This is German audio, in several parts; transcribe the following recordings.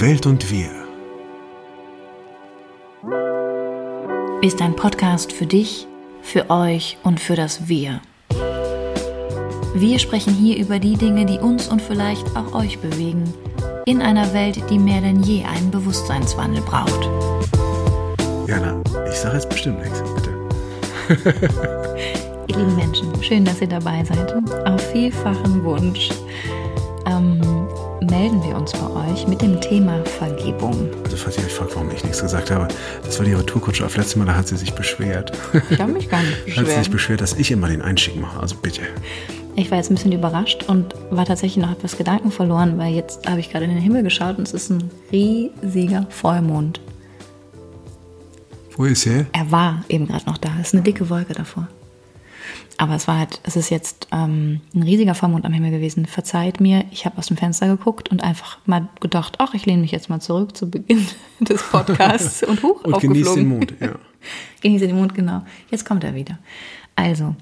Welt und wir. Ist ein Podcast für dich, für euch und für das Wir. Wir sprechen hier über die Dinge, die uns und vielleicht auch euch bewegen, in einer Welt, die mehr denn je einen Bewusstseinswandel braucht. Jana, ich sage jetzt bestimmt nichts, bitte. Ihr lieben Menschen, schön, dass ihr dabei seid. Auf vielfachen Wunsch melden wir uns bei euch mit dem Thema Vergebung. Also falls ihr euch fragt, warum ich nichts gesagt habe, das war die Retourkutsche auf letztes Mal, da hat sie sich beschwert. Ich habe mich gar nicht beschwert. Hat sie sich beschwert, dass ich immer den Einstieg mache, also bitte. Ich war jetzt ein bisschen überrascht und war tatsächlich noch etwas Gedanken verloren, weil jetzt habe ich gerade in den Himmel geschaut und es ist ein riesiger Vollmond. Wo ist er? Er war eben gerade noch da. Es ist eine dicke Wolke davor. Aber es war halt, es ist jetzt ähm, ein riesiger Vollmond am Himmel gewesen. Verzeiht mir, ich habe aus dem Fenster geguckt und einfach mal gedacht, ach, ich lehne mich jetzt mal zurück zu Beginn des Podcasts und hoch Und aufgeflogen. genießt den Mond, ja. Genieße den Mond, genau. Jetzt kommt er wieder. Also,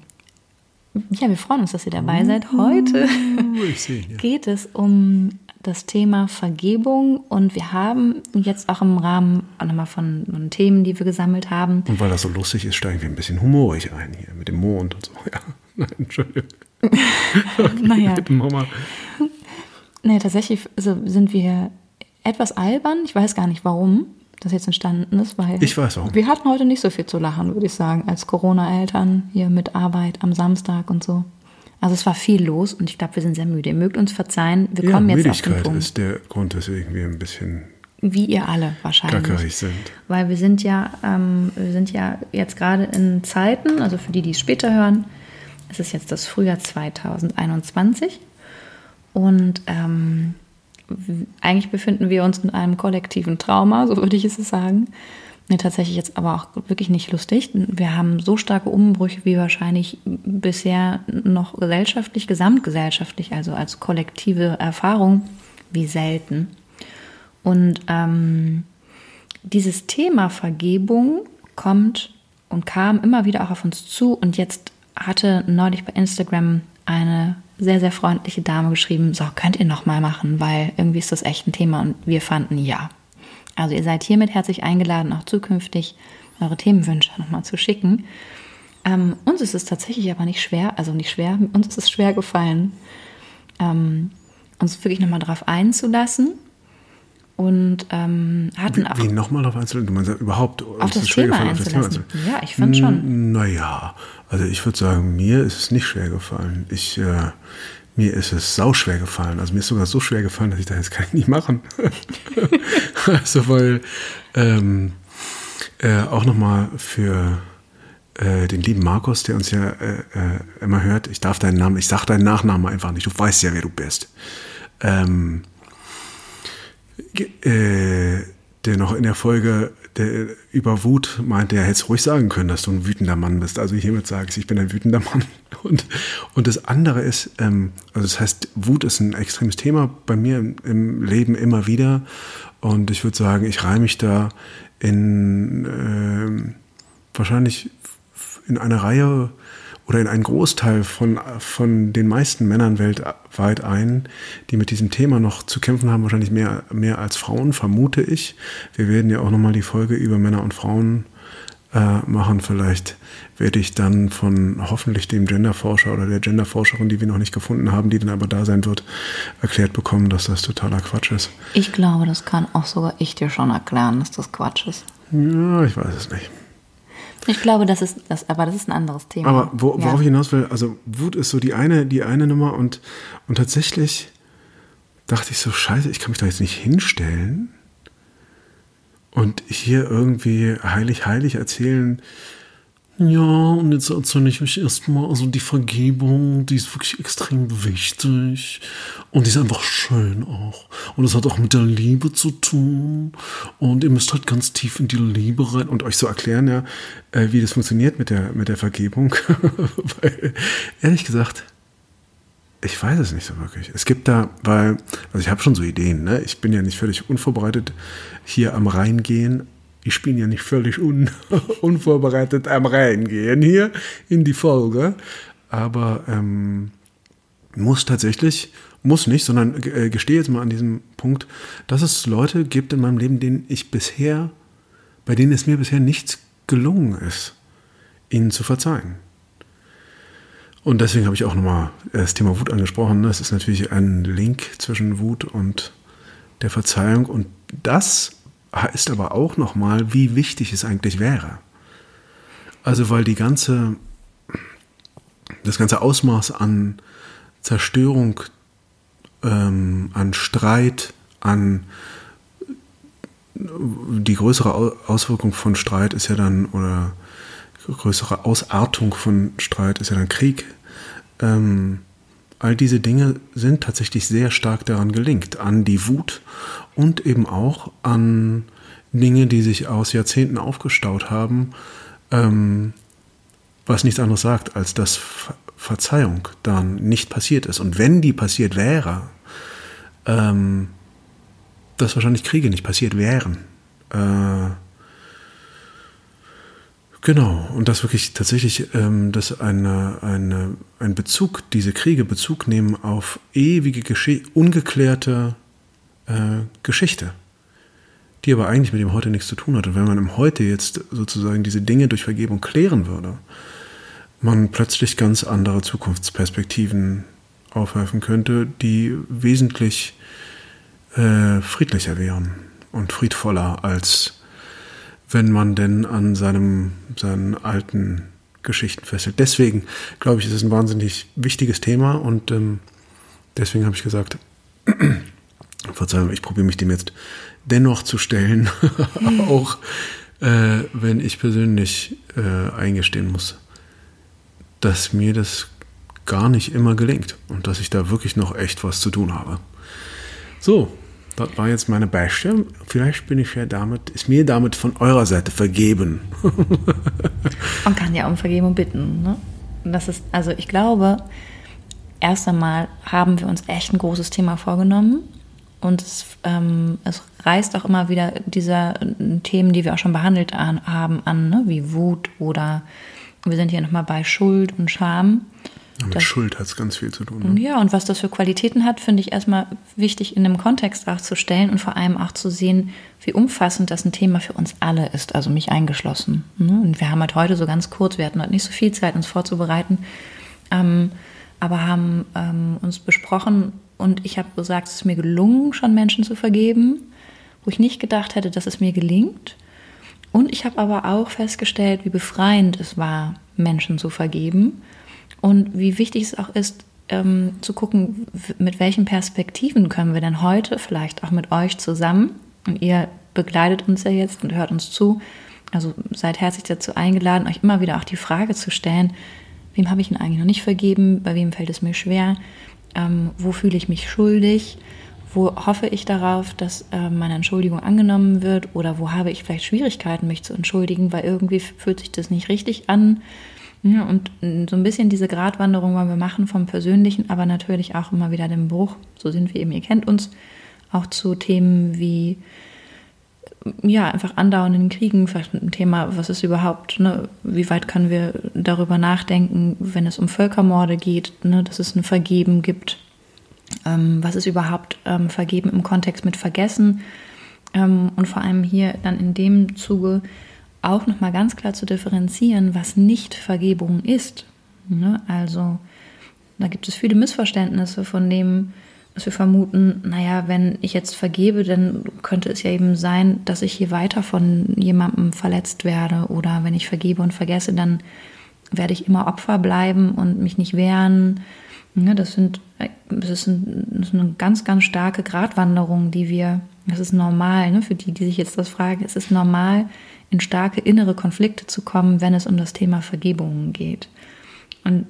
ja, wir freuen uns, dass ihr dabei seid. Heute Uh, ich ihn, ja. geht es um das Thema Vergebung und wir haben jetzt auch im Rahmen auch nochmal von, von Themen, die wir gesammelt haben, Und weil das so lustig ist, steigen wir ein bisschen humorig ein hier mit dem Mond und so. Ja, nein, Entschuldigung. naja, Mama. nee, tatsächlich also sind wir etwas albern. Ich weiß gar nicht, warum das jetzt entstanden ist, weil Ich weiß warum. wir hatten heute nicht so viel zu lachen, würde ich sagen, als Corona-Eltern hier mit Arbeit am Samstag und so. Also es war viel los und ich glaube, wir sind sehr müde. Ihr mögt uns verzeihen, wir Ja, kommen jetzt auf den Müdigkeit Punkt. ist der Grund, weswegen wir ein bisschen Wie ihr alle wahrscheinlich. gackerig sind. Weil wir sind ja, ähm, wir sind ja jetzt gerade in Zeiten, also für die, die es später hören, es ist jetzt das Frühjahr 2021 und ähm, eigentlich befinden wir uns in einem kollektiven Trauma, so würde ich es sagen. Nee, tatsächlich jetzt aber auch wirklich nicht lustig. Wir haben so starke Umbrüche wie wahrscheinlich bisher noch gesellschaftlich, gesamtgesellschaftlich, also als kollektive Erfahrung, wie selten. Und ähm, dieses Thema Vergebung kommt und kam immer wieder auch auf uns zu. Und jetzt hatte neulich bei Instagram eine sehr, sehr freundliche Dame geschrieben, so könnt ihr noch mal machen, weil irgendwie ist das echt ein Thema. Und wir fanden ja. Also ihr seid hiermit herzlich eingeladen, auch zukünftig eure Themenwünsche nochmal zu schicken. Ähm, uns ist es tatsächlich aber nicht schwer, also nicht schwer, uns ist es schwer gefallen, ähm, uns wirklich nochmal darauf einzulassen und ähm, hatten auch Wie nochmal auf einzeln? Du meinst ja überhaupt auf das Thema gefallen, auf das Thema einzulassen. einzulassen? Ja, ich fand schon. Naja, also ich würde sagen, mir ist es nicht schwer gefallen. Ich, äh, mir ist es sau schwer gefallen. Also mir ist sogar so schwer gefallen, dass ich da jetzt kann ich nicht machen. also weil ähm, äh, auch nochmal für äh, den lieben Markus, der uns ja äh, äh, immer hört, ich darf deinen Namen, ich sag deinen Nachnamen einfach nicht, du weißt ja, wer du bist. Ähm, äh, der noch in der Folge der, über Wut meinte, er hätte es ruhig sagen können, dass du ein wütender Mann bist. Also hiermit sage ich, ich bin ein wütender Mann. Und, und das andere ist, ähm, also das heißt, Wut ist ein extremes Thema bei mir im, im Leben immer wieder. Und ich würde sagen, ich reihe mich da in ähm, wahrscheinlich in eine Reihe oder in einen Großteil von, von den meisten Männern weltweit ein, die mit diesem Thema noch zu kämpfen haben, wahrscheinlich mehr, mehr als Frauen, vermute ich. Wir werden ja auch nochmal die Folge über Männer und Frauen äh, machen. Vielleicht werde ich dann von hoffentlich dem Genderforscher oder der Genderforscherin, die wir noch nicht gefunden haben, die dann aber da sein wird, erklärt bekommen, dass das totaler Quatsch ist. Ich glaube, das kann auch sogar ich dir schon erklären, dass das Quatsch ist. Ja, ich weiß es nicht. Ich glaube, das ist das, aber das ist ein anderes Thema. Aber wo, worauf ja. ich hinaus will, also Wut ist so die eine, die eine Nummer und, und tatsächlich dachte ich so, scheiße, ich kann mich da jetzt nicht hinstellen und hier irgendwie heilig, heilig erzählen, ja, und jetzt erzähle ich mich erstmal, also die Vergebung, die ist wirklich extrem wichtig und die ist einfach schön auch. Und es hat auch mit der Liebe zu tun und ihr müsst halt ganz tief in die Liebe rein und euch so erklären, ja, äh, wie das funktioniert mit der, mit der Vergebung. Weil, ehrlich gesagt, ich weiß es nicht so wirklich. Es gibt da, weil, also ich habe schon so Ideen, ne? Ich bin ja nicht völlig unvorbereitet hier am Reingehen. Ich bin ja nicht völlig un unvorbereitet am Reingehen hier in die Folge. Aber ähm, muss tatsächlich muss nicht, sondern äh, gestehe jetzt mal an diesem Punkt, dass es Leute gibt in meinem Leben, denen ich bisher, bei denen es mir bisher nichts gelungen ist, ihnen zu verzeihen. Und deswegen habe ich auch nochmal das Thema Wut angesprochen. Es ist natürlich ein Link zwischen Wut und der Verzeihung. Und das ist aber auch nochmal, wie wichtig es eigentlich wäre. Also weil die ganze, das ganze Ausmaß an Zerstörung, ähm, an Streit, an die größere Auswirkung von Streit ist ja dann, oder größere Ausartung von Streit ist ja dann Krieg. Ähm, all diese Dinge sind tatsächlich sehr stark daran gelingt, an die Wut und eben auch an Dinge, die sich aus Jahrzehnten aufgestaut haben, ähm, was nichts anderes sagt, als dass Verzeihung dann nicht passiert ist. Und wenn die passiert wäre, ähm, dass wahrscheinlich Kriege nicht passiert wären. Äh, Genau, und das wirklich tatsächlich, ähm, dass eine, eine, ein Bezug, diese Kriege Bezug nehmen auf ewige, Gesche ungeklärte äh, Geschichte, die aber eigentlich mit dem Heute nichts zu tun hat. Und wenn man im Heute jetzt sozusagen diese Dinge durch Vergebung klären würde, man plötzlich ganz andere Zukunftsperspektiven aufwerfen könnte, die wesentlich äh, friedlicher wären und friedvoller als wenn man denn an seinem, seinen alten Geschichten festhält. Deswegen glaube ich, ist es ein wahnsinnig wichtiges Thema und ähm, deswegen habe ich gesagt, Verzeihung, ich probiere mich dem jetzt dennoch zu stellen, auch äh, wenn ich persönlich äh, eingestehen muss, dass mir das gar nicht immer gelingt und dass ich da wirklich noch echt was zu tun habe. So, das war jetzt meine Beste. Vielleicht bin ich ja damit, ist mir damit von eurer Seite vergeben. Man kann ja um Vergebung bitten. Ne? das ist, also ich glaube, erst einmal haben wir uns echt ein großes Thema vorgenommen. Und es, ähm, es reißt auch immer wieder diese Themen, die wir auch schon behandelt an, haben, an, ne? wie Wut oder wir sind hier nochmal bei Schuld und Scham. Ja, mit das, Schuld hat es ganz viel zu tun. Ne? Ja, und was das für Qualitäten hat, finde ich erstmal wichtig in dem Kontext auch zu stellen und vor allem auch zu sehen, wie umfassend das ein Thema für uns alle ist, also mich eingeschlossen. Ne? Und wir haben halt heute so ganz kurz, wir hatten heute nicht so viel Zeit, uns vorzubereiten, ähm, aber haben ähm, uns besprochen und ich habe gesagt, es ist mir gelungen, schon Menschen zu vergeben, wo ich nicht gedacht hätte, dass es mir gelingt. Und ich habe aber auch festgestellt, wie befreiend es war, Menschen zu vergeben und wie wichtig es auch ist, ähm, zu gucken, mit welchen Perspektiven können wir denn heute, vielleicht auch mit euch zusammen, und ihr begleitet uns ja jetzt und hört uns zu, also seid herzlich dazu eingeladen, euch immer wieder auch die Frage zu stellen, wem habe ich denn eigentlich noch nicht vergeben, bei wem fällt es mir schwer, ähm, wo fühle ich mich schuldig, wo hoffe ich darauf, dass äh, meine Entschuldigung angenommen wird oder wo habe ich vielleicht Schwierigkeiten, mich zu entschuldigen, weil irgendwie fühlt sich das nicht richtig an. Und so ein bisschen diese Gratwanderung wollen wir machen vom Persönlichen, aber natürlich auch immer wieder den Bruch. So sind wir eben, ihr kennt uns, auch zu Themen wie ja, einfach andauernden Kriegen, vielleicht ein Thema, was ist überhaupt, ne, wie weit können wir darüber nachdenken, wenn es um Völkermorde geht, ne, dass es ein Vergeben gibt, ähm, was ist überhaupt ähm, Vergeben im Kontext mit Vergessen ähm, und vor allem hier dann in dem Zuge auch nochmal ganz klar zu differenzieren, was nicht Vergebung ist. Ne? Also da gibt es viele Missverständnisse von dem, dass wir vermuten, naja, wenn ich jetzt vergebe, dann könnte es ja eben sein, dass ich hier weiter von jemandem verletzt werde oder wenn ich vergebe und vergesse, dann werde ich immer Opfer bleiben und mich nicht wehren. Ne? Das, sind, das ist eine ganz, ganz starke Gratwanderung, die wir, das ist normal, ne? für die, die sich jetzt das fragen, es ist normal, in starke innere Konflikte zu kommen, wenn es um das Thema Vergebungen geht. Und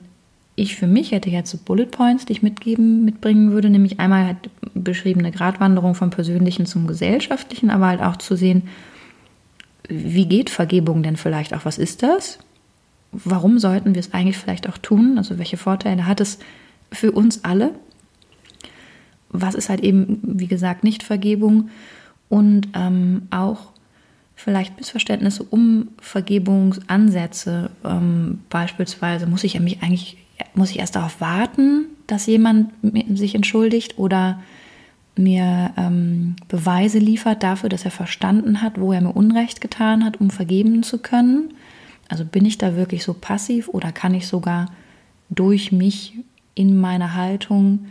ich für mich hätte jetzt so Bullet Points, die ich mitgeben, mitbringen würde, nämlich einmal halt beschriebene Gratwanderung vom Persönlichen zum Gesellschaftlichen, aber halt auch zu sehen, wie geht Vergebung denn vielleicht auch? Was ist das? Warum sollten wir es eigentlich vielleicht auch tun? Also welche Vorteile hat es für uns alle? Was ist halt eben, wie gesagt, nicht Vergebung? Und ähm, auch vielleicht Missverständnisse um Vergebungsansätze. Ähm, beispielsweise muss ich mich eigentlich, muss ich erst darauf warten, dass jemand sich entschuldigt oder mir ähm, Beweise liefert dafür, dass er verstanden hat, wo er mir Unrecht getan hat, um vergeben zu können. Also bin ich da wirklich so passiv oder kann ich sogar durch mich in meiner Haltung,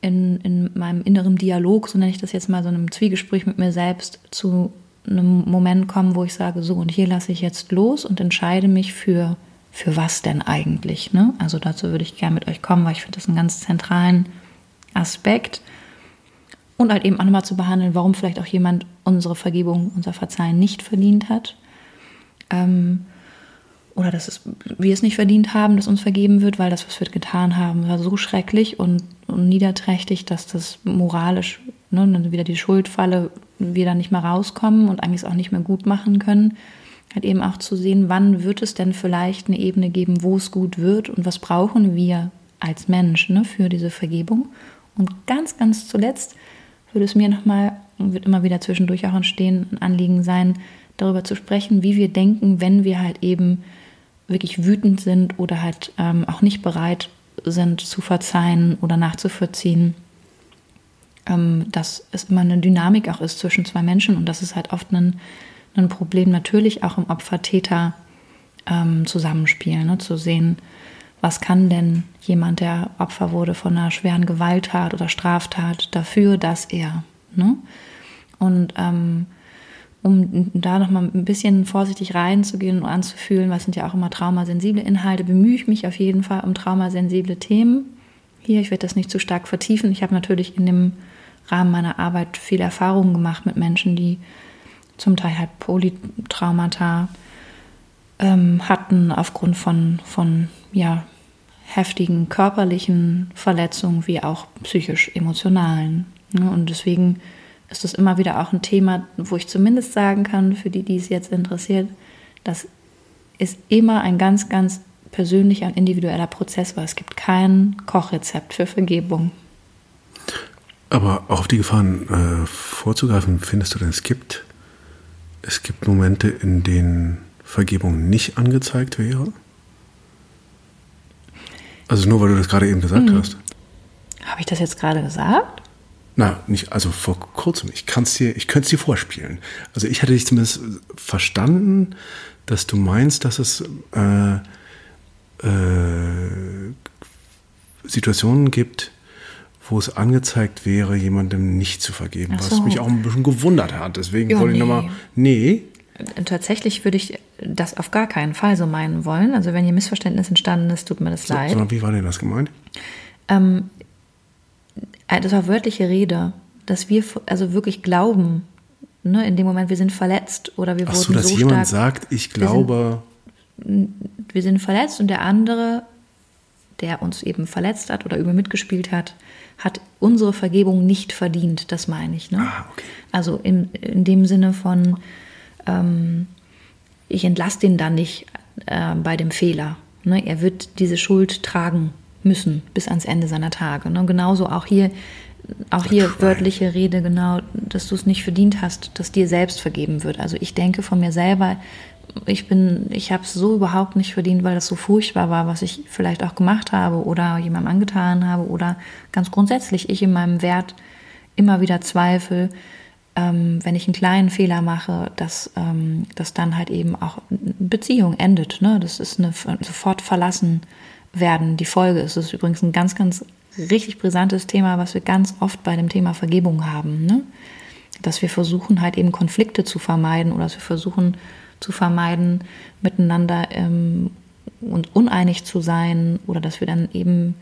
in, in meinem inneren Dialog, so nenne ich das jetzt mal, so einem Zwiegespräch mit mir selbst, zu einem Moment kommen, wo ich sage, so und hier lasse ich jetzt los und entscheide mich für, für was denn eigentlich. Ne? Also dazu würde ich gerne mit euch kommen, weil ich finde das einen ganz zentralen Aspekt. Und halt eben auch nochmal zu behandeln, warum vielleicht auch jemand unsere Vergebung, unser Verzeihen nicht verdient hat. Ähm, oder dass es, wir es nicht verdient haben, dass uns vergeben wird, weil das, was wir getan haben, war so schrecklich und, und niederträchtig, dass das moralisch, ne, dann wieder die Schuldfalle, wir da nicht mehr rauskommen und eigentlich es auch nicht mehr gut machen können. Halt eben auch zu sehen, wann wird es denn vielleicht eine Ebene geben, wo es gut wird und was brauchen wir als Mensch ne, für diese Vergebung. Und ganz, ganz zuletzt würde es mir nochmal, wird immer wieder zwischendurch auch entstehen, ein Anliegen sein, darüber zu sprechen, wie wir denken, wenn wir halt eben wirklich wütend sind oder halt ähm, auch nicht bereit sind zu verzeihen oder nachzuvollziehen, dass es immer eine Dynamik auch ist zwischen zwei Menschen und das ist halt oft ein, ein Problem natürlich auch im Opfer-Täter-Zusammenspiel, ähm, ne? zu sehen, was kann denn jemand, der Opfer wurde von einer schweren Gewalttat oder Straftat, dafür, dass er. Ne? Und ähm, um da nochmal ein bisschen vorsichtig reinzugehen und anzufühlen, was sind ja auch immer traumasensible Inhalte, bemühe ich mich auf jeden Fall um traumasensible Themen. Hier, ich werde das nicht zu stark vertiefen. Ich habe natürlich in dem Rahmen meiner Arbeit viel Erfahrung gemacht mit Menschen, die zum Teil halt Polytraumata ähm, hatten aufgrund von, von ja, heftigen körperlichen Verletzungen wie auch psychisch-emotionalen. Ne? Und deswegen ist das immer wieder auch ein Thema, wo ich zumindest sagen kann, für die, die es jetzt interessiert, das ist immer ein ganz, ganz persönlicher und individueller Prozess, weil es gibt kein Kochrezept für Vergebung. Aber auch auf die Gefahren äh, vorzugreifen, findest du denn, es gibt, es gibt Momente, in denen Vergebung nicht angezeigt wäre? Also nur weil du das gerade eben gesagt mhm. hast. Habe ich das jetzt gerade gesagt? Na, nicht, also vor kurzem. Ich kann es dir, ich könnte es dir vorspielen. Also ich hatte dich zumindest verstanden, dass du meinst, dass es äh, äh, Situationen gibt, wo es angezeigt wäre, jemandem nicht zu vergeben, so. was mich auch ein bisschen gewundert hat. Deswegen jo, wollte ich nochmal, nee. Tatsächlich würde ich das auf gar keinen Fall so meinen wollen. Also wenn hier Missverständnis entstanden ist, tut mir das so, leid. Sondern wie war denn das gemeint? Ähm, äh, das war wörtliche Rede, dass wir also wirklich glauben, ne, in dem Moment, wir sind verletzt oder wir Ach wurden so, dass so jemand sagt, ich glaube. Wir sind, wir sind verletzt und der andere, der uns eben verletzt hat oder über mitgespielt hat, hat unsere Vergebung nicht verdient, das meine ich. Ne? Ah, okay. Also in, in dem Sinne von, ähm, ich entlasse den dann nicht äh, bei dem Fehler. Ne? Er wird diese Schuld tragen müssen bis ans Ende seiner Tage. Ne? Genauso auch hier, auch hier wörtliche Rede, genau, dass du es nicht verdient hast, dass dir selbst vergeben wird. Also ich denke von mir selber, ich bin, ich habe es so überhaupt nicht verdient, weil das so furchtbar war, was ich vielleicht auch gemacht habe oder jemandem angetan habe oder ganz grundsätzlich ich in meinem Wert immer wieder zweifle, ähm, wenn ich einen kleinen Fehler mache, dass, ähm, dass dann halt eben auch Beziehung endet. Ne? Das ist eine sofort verlassen werden die Folge ist. Ist übrigens ein ganz, ganz richtig brisantes Thema, was wir ganz oft bei dem Thema Vergebung haben. Ne? Dass wir versuchen halt eben Konflikte zu vermeiden oder dass wir versuchen zu vermeiden, miteinander ähm, und uneinig zu sein oder dass wir dann eben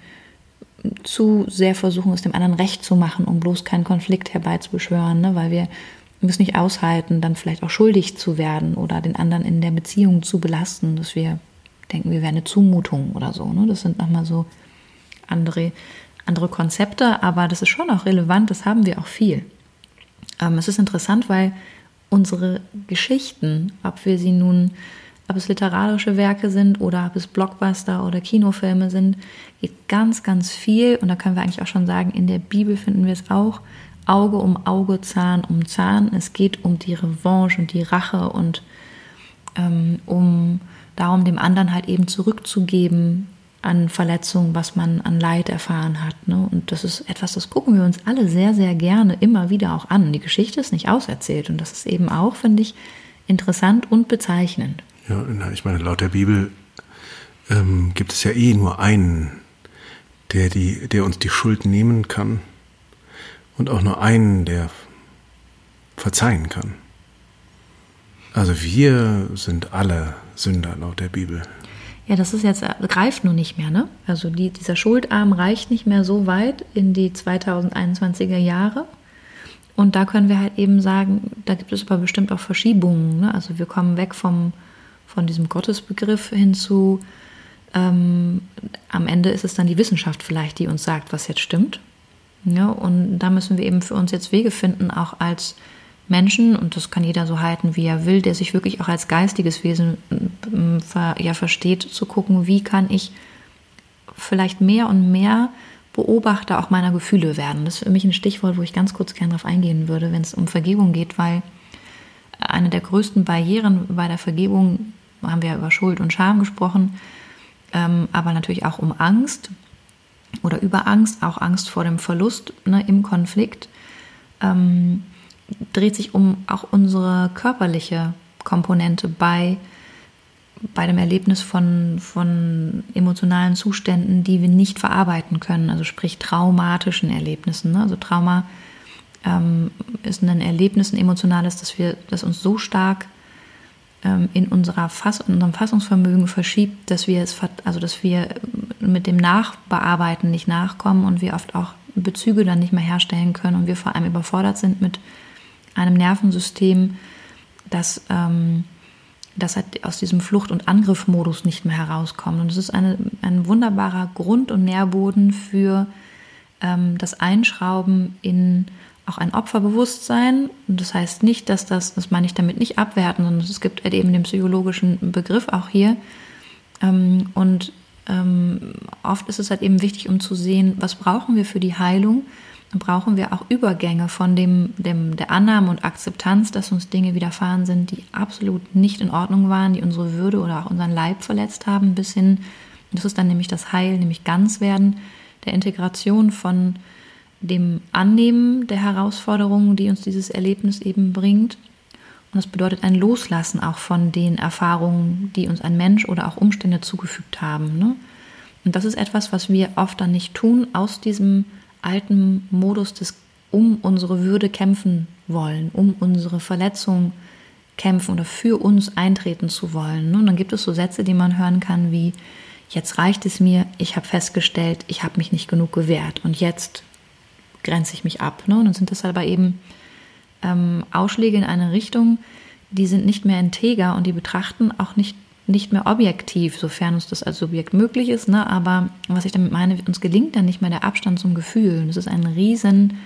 zu sehr versuchen, es dem anderen recht zu machen, um bloß keinen Konflikt herbeizubeschwören, ne? weil wir müssen nicht aushalten, dann vielleicht auch schuldig zu werden oder den anderen in der Beziehung zu belasten, dass wir denken, wir wären eine Zumutung oder so. Ne? Das sind nochmal so andere, andere Konzepte, aber das ist schon auch relevant, das haben wir auch viel. Ähm, es ist interessant, weil unsere Geschichten, ob wir sie nun, ob es literarische Werke sind oder ob es Blockbuster oder Kinofilme sind, geht ganz, ganz viel, und da können wir eigentlich auch schon sagen, in der Bibel finden wir es auch, Auge um Auge, Zahn um Zahn. Es geht um die Revanche und die Rache und ähm, um darum, dem anderen halt eben zurückzugeben, an Verletzungen, was man an Leid erfahren hat. Ne? Und das ist etwas, das gucken wir uns alle sehr, sehr gerne immer wieder auch an. Die Geschichte ist nicht auserzählt und das ist eben auch, finde ich, interessant und bezeichnend. Ja, ich meine, laut der Bibel ähm, gibt es ja eh nur einen, der, die, der uns die Schuld nehmen kann und auch nur einen, der verzeihen kann. Also wir sind alle Sünder laut der Bibel. Ja, das ist jetzt, äh, greift nur nicht mehr, ne? Also die, dieser Schuldarm reicht nicht mehr so weit in die 2021er Jahre. Und da können wir halt eben sagen, da gibt es aber bestimmt auch Verschiebungen. Ne? Also wir kommen weg vom, von diesem Gottesbegriff hin zu, ähm, am Ende ist es dann die Wissenschaft vielleicht, die uns sagt, was jetzt stimmt. Ja, und da müssen wir eben für uns jetzt Wege finden, auch als Menschen, und das kann jeder so halten, wie er will, der sich wirklich auch als geistiges Wesen äh, ja versteht, zu gucken, wie kann ich vielleicht mehr und mehr Beobachter auch meiner Gefühle werden. Das ist für mich ein Stichwort, wo ich ganz kurz gerne darauf eingehen würde, wenn es um Vergebung geht, weil eine der größten Barrieren bei der Vergebung, haben wir ja über Schuld und Scham gesprochen, ähm, aber natürlich auch um Angst oder über Angst, auch Angst vor dem Verlust ne, im Konflikt. Ähm, dreht sich um auch unsere körperliche Komponente bei, bei dem Erlebnis von, von emotionalen Zuständen, die wir nicht verarbeiten können, also sprich traumatischen Erlebnissen. Ne? Also Trauma ähm, ist ein Erlebnis, ein emotionales, das, wir, uns so stark ähm, in, unserer Fass, in unserem Fassungsvermögen verschiebt, dass wir es, also dass wir mit dem Nachbearbeiten nicht nachkommen und wir oft auch Bezüge dann nicht mehr herstellen können und wir vor allem überfordert sind mit einem Nervensystem, das, ähm, das halt aus diesem Flucht- und Angriffmodus nicht mehr herauskommt. Und es ist eine, ein wunderbarer Grund- und Nährboden für ähm, das Einschrauben in auch ein Opferbewusstsein. Und das heißt nicht, dass das, das meine ich damit nicht abwerten, sondern es gibt halt eben den psychologischen Begriff auch hier. Ähm, und ähm, oft ist es halt eben wichtig, um zu sehen, was brauchen wir für die Heilung brauchen wir auch Übergänge von dem, dem, der Annahme und Akzeptanz, dass uns Dinge widerfahren sind, die absolut nicht in Ordnung waren, die unsere Würde oder auch unseren Leib verletzt haben, bis hin, das ist dann nämlich das Heil, nämlich ganz werden, der Integration von dem Annehmen der Herausforderungen, die uns dieses Erlebnis eben bringt. Und das bedeutet ein Loslassen auch von den Erfahrungen, die uns ein Mensch oder auch Umstände zugefügt haben. Ne? Und das ist etwas, was wir oft dann nicht tun, aus diesem alten Modus des um unsere Würde kämpfen wollen, um unsere Verletzung kämpfen oder für uns eintreten zu wollen. Und dann gibt es so Sätze, die man hören kann wie, jetzt reicht es mir, ich habe festgestellt, ich habe mich nicht genug gewehrt und jetzt grenze ich mich ab. Und dann sind das aber eben ähm, Ausschläge in eine Richtung, die sind nicht mehr integer und die betrachten auch nicht nicht mehr objektiv, sofern uns das als Subjekt möglich ist. Ne? Aber was ich damit meine, uns gelingt dann nicht mehr der Abstand zum Gefühl. Und das ist ein riesen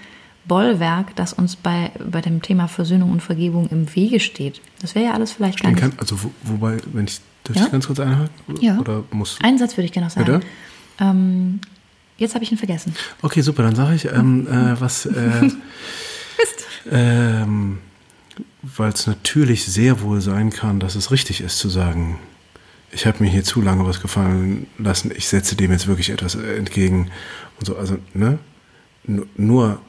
Bollwerk, das uns bei, bei dem Thema Versöhnung und Vergebung im Wege steht. Das wäre ja alles vielleicht gar nicht. Kann, also wo, wobei, wenn ich, darf ja? ich ganz kurz einhaken? Ja. Oder muss Einen Satz würde ich gerne noch sagen. Ähm, jetzt habe ich ihn vergessen. Okay, super, dann sage ich, ähm, äh, was... Äh. Ähm, weil es natürlich sehr wohl sein kann, dass es richtig ist zu sagen, ich habe mir hier zu lange was gefallen lassen, ich setze dem jetzt wirklich etwas entgegen und so. Also, ne? Nur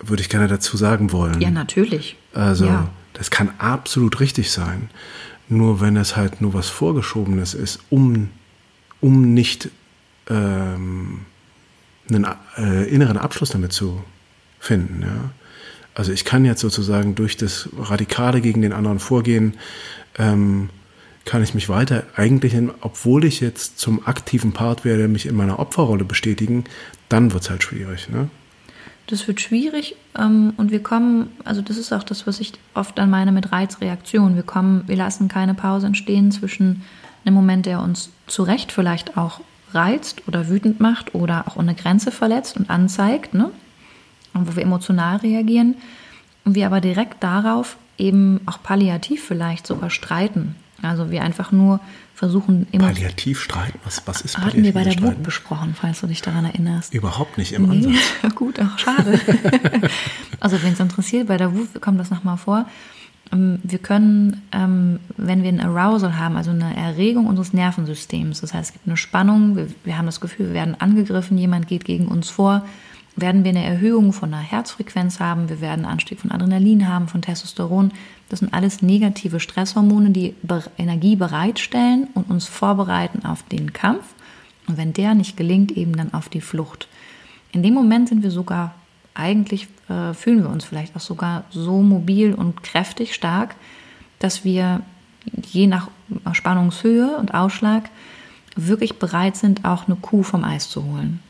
würde ich gerne dazu sagen wollen. Ja, natürlich. Also, ja. das kann absolut richtig sein. Nur wenn es halt nur was Vorgeschobenes ist, um, um nicht ähm, einen äh, inneren Abschluss damit zu finden. Ja? Also ich kann jetzt sozusagen durch das Radikale gegen den anderen vorgehen, ähm, kann ich mich weiter eigentlich, obwohl ich jetzt zum aktiven Part werde, mich in meiner Opferrolle bestätigen, dann wird es halt schwierig. Ne? Das wird schwierig ähm, und wir kommen, also das ist auch das, was ich oft dann meine mit Reizreaktion. Wir kommen, wir lassen keine Pause entstehen zwischen einem Moment, der uns zu Recht vielleicht auch reizt oder wütend macht oder auch eine Grenze verletzt und anzeigt, ne? und wo wir emotional reagieren und wir aber direkt darauf eben auch palliativ vielleicht sogar streiten. Also wir einfach nur versuchen immer. Palliativ streiten? Was, was ist Hatten wir bei der Wut besprochen, falls du dich daran erinnerst. Überhaupt nicht im nee. Ansatz. Gut, auch schade. also wenn es interessiert, bei der Wut kommt das nochmal vor. ähm, wir können, ähm, wenn wir ein Arousal haben, also eine Erregung unseres Nervensystems, das heißt, es gibt eine Spannung, wir, wir haben das Gefühl, wir werden angegriffen, jemand geht gegen uns vor, werden wir eine Erhöhung von der Herzfrequenz haben, wir werden einen Anstieg von Adrenalin haben, von Testosteron. Das sind alles negative Stresshormone, die Energie bereitstellen und uns vorbereiten auf den Kampf. Und wenn der nicht gelingt, eben dann auf die Flucht. In dem Moment sind wir sogar, eigentlich äh, fühlen wir uns vielleicht auch sogar so mobil und kräftig stark, dass wir je nach Spannungshöhe und Ausschlag wirklich bereit sind, auch eine Kuh vom Eis zu holen.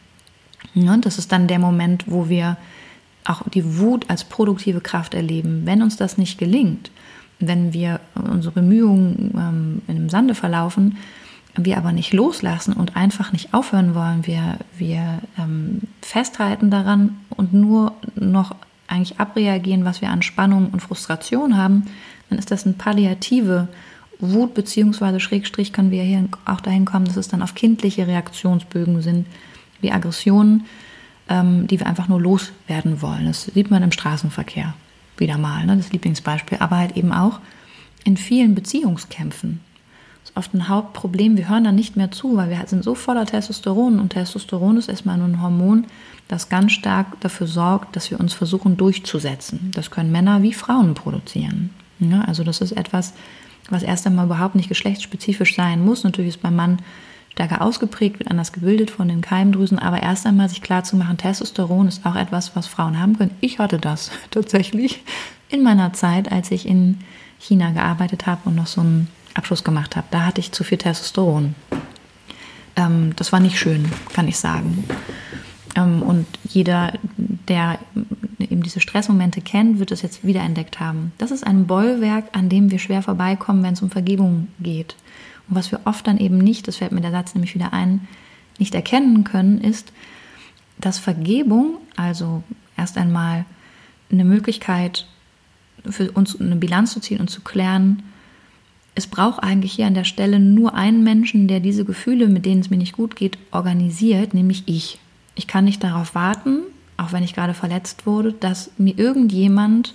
Ja, das ist dann der Moment, wo wir auch die Wut als produktive Kraft erleben. Wenn uns das nicht gelingt, wenn wir unsere Bemühungen ähm, in dem Sande verlaufen, wir aber nicht loslassen und einfach nicht aufhören wollen, wir, wir ähm, festhalten daran und nur noch eigentlich abreagieren, was wir an Spannung und Frustration haben, dann ist das eine palliative Wut, beziehungsweise Schrägstrich können wir hier auch dahin kommen, dass es dann auf kindliche Reaktionsbögen sind, wie Aggressionen, ähm, die wir einfach nur loswerden wollen. Das sieht man im Straßenverkehr wieder mal, ne, das Lieblingsbeispiel, aber halt eben auch in vielen Beziehungskämpfen. Das ist oft ein Hauptproblem. Wir hören dann nicht mehr zu, weil wir sind so voller Testosteron und Testosteron ist erstmal nur ein Hormon, das ganz stark dafür sorgt, dass wir uns versuchen durchzusetzen. Das können Männer wie Frauen produzieren. Ja, also das ist etwas, was erst einmal überhaupt nicht geschlechtsspezifisch sein muss. Natürlich ist beim Mann stärker ausgeprägt, wird anders gebildet von den Keimdrüsen, aber erst einmal sich klar zu machen, Testosteron ist auch etwas, was Frauen haben können. Ich hatte das tatsächlich in meiner Zeit, als ich in China gearbeitet habe und noch so einen Abschluss gemacht habe. Da hatte ich zu viel Testosteron. Ähm, das war nicht schön, kann ich sagen. Ähm, und jeder, der eben diese Stressmomente kennt, wird es jetzt wiederentdeckt haben. Das ist ein Bollwerk, an dem wir schwer vorbeikommen, wenn es um Vergebung geht. Und was wir oft dann eben nicht, das fällt mir der Satz nämlich wieder ein, nicht erkennen können, ist, dass Vergebung, also erst einmal eine Möglichkeit für uns eine Bilanz zu ziehen und zu klären, es braucht eigentlich hier an der Stelle nur einen Menschen, der diese Gefühle, mit denen es mir nicht gut geht, organisiert, nämlich ich. Ich kann nicht darauf warten, auch wenn ich gerade verletzt wurde, dass mir irgendjemand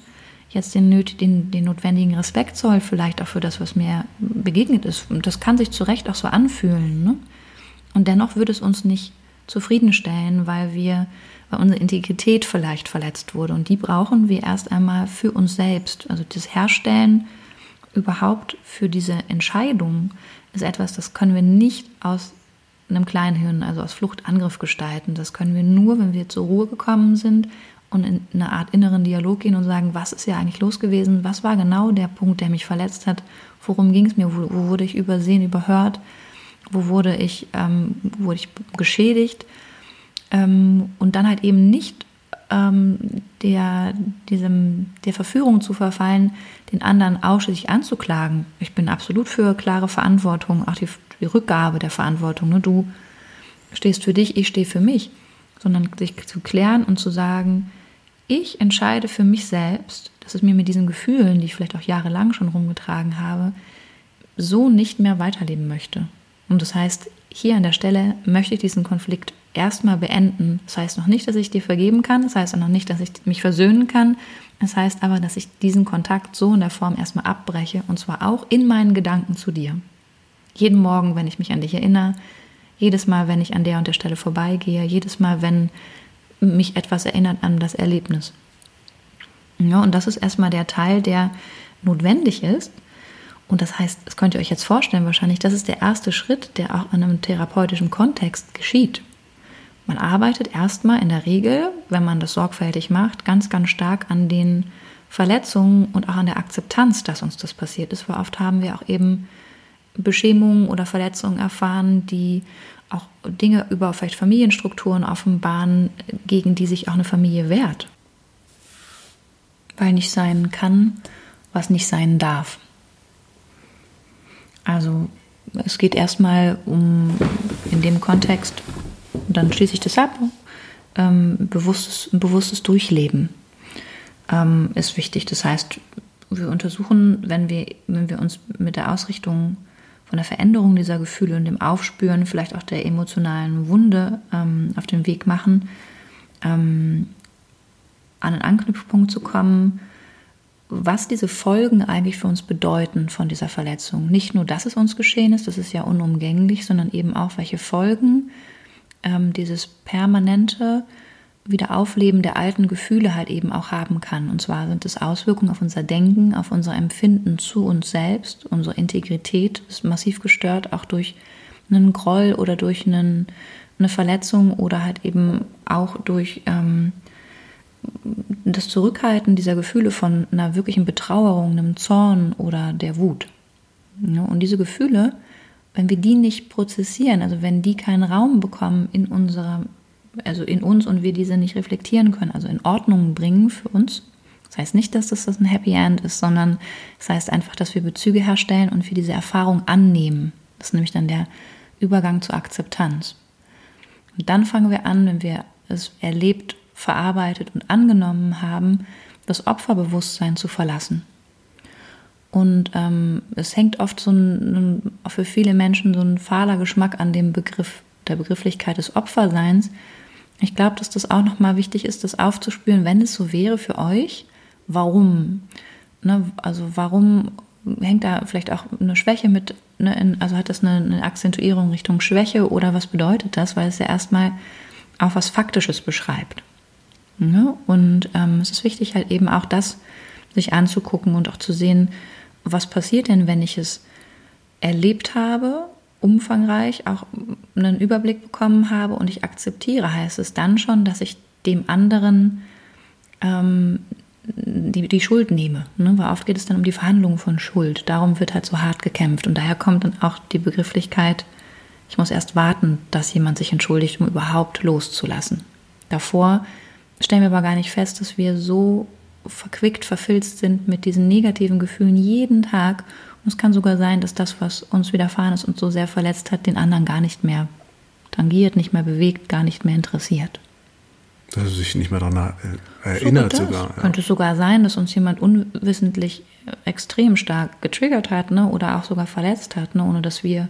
jetzt den, den, den notwendigen Respekt zollt, vielleicht auch für das, was mir begegnet ist. Und das kann sich zu Recht auch so anfühlen. Ne? Und dennoch würde es uns nicht zufriedenstellen, weil wir, weil unsere Integrität vielleicht verletzt wurde. Und die brauchen wir erst einmal für uns selbst. Also das Herstellen überhaupt für diese Entscheidung ist etwas, das können wir nicht aus einem kleinen Hirn, also aus Fluchtangriff gestalten. Das können wir nur, wenn wir zur Ruhe gekommen sind und in eine Art inneren Dialog gehen und sagen, was ist ja eigentlich los gewesen? Was war genau der Punkt, der mich verletzt hat? Worum ging es mir? Wo, wo, wurde ich übersehen, überhört? Wo wurde ich, ähm, wurde ich geschädigt? Ähm, und dann halt eben nicht ähm, der, diesem, der Verführung zu verfallen, den anderen ausschließlich anzuklagen. Ich bin absolut für klare Verantwortung, auch die, die Rückgabe der Verantwortung. Ne? Du stehst für dich, ich stehe für mich. Sondern sich zu klären und zu sagen, ich entscheide für mich selbst, dass es mir mit diesen Gefühlen, die ich vielleicht auch jahrelang schon rumgetragen habe, so nicht mehr weiterleben möchte. Und das heißt, hier an der Stelle möchte ich diesen Konflikt erstmal beenden. Das heißt noch nicht, dass ich dir vergeben kann, das heißt auch noch nicht, dass ich mich versöhnen kann. Das heißt aber, dass ich diesen Kontakt so in der Form erstmal abbreche und zwar auch in meinen Gedanken zu dir. Jeden Morgen, wenn ich mich an dich erinnere, jedes Mal, wenn ich an der und der Stelle vorbeigehe, jedes Mal, wenn mich etwas erinnert an das Erlebnis. Ja, und das ist erstmal der Teil, der notwendig ist. Und das heißt, das könnt ihr euch jetzt vorstellen wahrscheinlich, das ist der erste Schritt, der auch in einem therapeutischen Kontext geschieht. Man arbeitet erstmal in der Regel, wenn man das sorgfältig macht, ganz, ganz stark an den Verletzungen und auch an der Akzeptanz, dass uns das passiert ist. Weil oft haben wir auch eben Beschämungen oder Verletzungen erfahren, die auch Dinge über vielleicht Familienstrukturen offenbaren, gegen die sich auch eine Familie wehrt. Weil nicht sein kann, was nicht sein darf. Also es geht erstmal um in dem Kontext, und dann schließe ich das ab, ähm, bewusstes, bewusstes Durchleben ähm, ist wichtig. Das heißt, wir untersuchen, wenn wir, wenn wir uns mit der Ausrichtung von der Veränderung dieser Gefühle und dem Aufspüren, vielleicht auch der emotionalen Wunde ähm, auf den Weg machen, ähm, an einen Anknüpfpunkt zu kommen, was diese Folgen eigentlich für uns bedeuten von dieser Verletzung. Nicht nur, dass es uns geschehen ist, das ist ja unumgänglich, sondern eben auch, welche Folgen ähm, dieses permanente Wiederaufleben der alten Gefühle halt eben auch haben kann. Und zwar sind es Auswirkungen auf unser Denken, auf unser Empfinden zu uns selbst. Unsere Integrität ist massiv gestört, auch durch einen Groll oder durch einen, eine Verletzung oder halt eben auch durch ähm, das Zurückhalten dieser Gefühle von einer wirklichen Betrauerung, einem Zorn oder der Wut. Und diese Gefühle, wenn wir die nicht prozessieren, also wenn die keinen Raum bekommen in unserer, also in uns und wir diese nicht reflektieren können, also in Ordnung bringen für uns, das heißt nicht, dass das ein Happy End ist, sondern das heißt einfach, dass wir Bezüge herstellen und wir diese Erfahrung annehmen. Das ist nämlich dann der Übergang zur Akzeptanz. Und dann fangen wir an, wenn wir es erlebt verarbeitet und angenommen haben, das Opferbewusstsein zu verlassen. Und ähm, es hängt oft so ein, für viele Menschen so ein fahler Geschmack an dem Begriff, der Begrifflichkeit des Opferseins. Ich glaube, dass das auch nochmal wichtig ist, das aufzuspüren, wenn es so wäre für euch, warum? Ne, also warum hängt da vielleicht auch eine Schwäche mit, ne, in, also hat das eine, eine Akzentuierung Richtung Schwäche oder was bedeutet das? Weil es ja erstmal auch was Faktisches beschreibt. Ne? Und ähm, es ist wichtig, halt eben auch das sich anzugucken und auch zu sehen, was passiert denn, wenn ich es erlebt habe, umfangreich, auch einen Überblick bekommen habe und ich akzeptiere, heißt es dann schon, dass ich dem anderen ähm, die, die Schuld nehme. Ne? Weil oft geht es dann um die Verhandlung von Schuld. Darum wird halt so hart gekämpft. Und daher kommt dann auch die Begrifflichkeit, ich muss erst warten, dass jemand sich entschuldigt, um überhaupt loszulassen. Davor stellen wir aber gar nicht fest, dass wir so verquickt, verfilzt sind mit diesen negativen Gefühlen jeden Tag. Und es kann sogar sein, dass das, was uns widerfahren ist und so sehr verletzt hat, den anderen gar nicht mehr tangiert, nicht mehr bewegt, gar nicht mehr interessiert. Dass er sich nicht mehr daran äh, erinnert sogar. sogar ja. Könnte sogar sein, dass uns jemand unwissentlich extrem stark getriggert hat ne, oder auch sogar verletzt hat, ne, ohne dass wir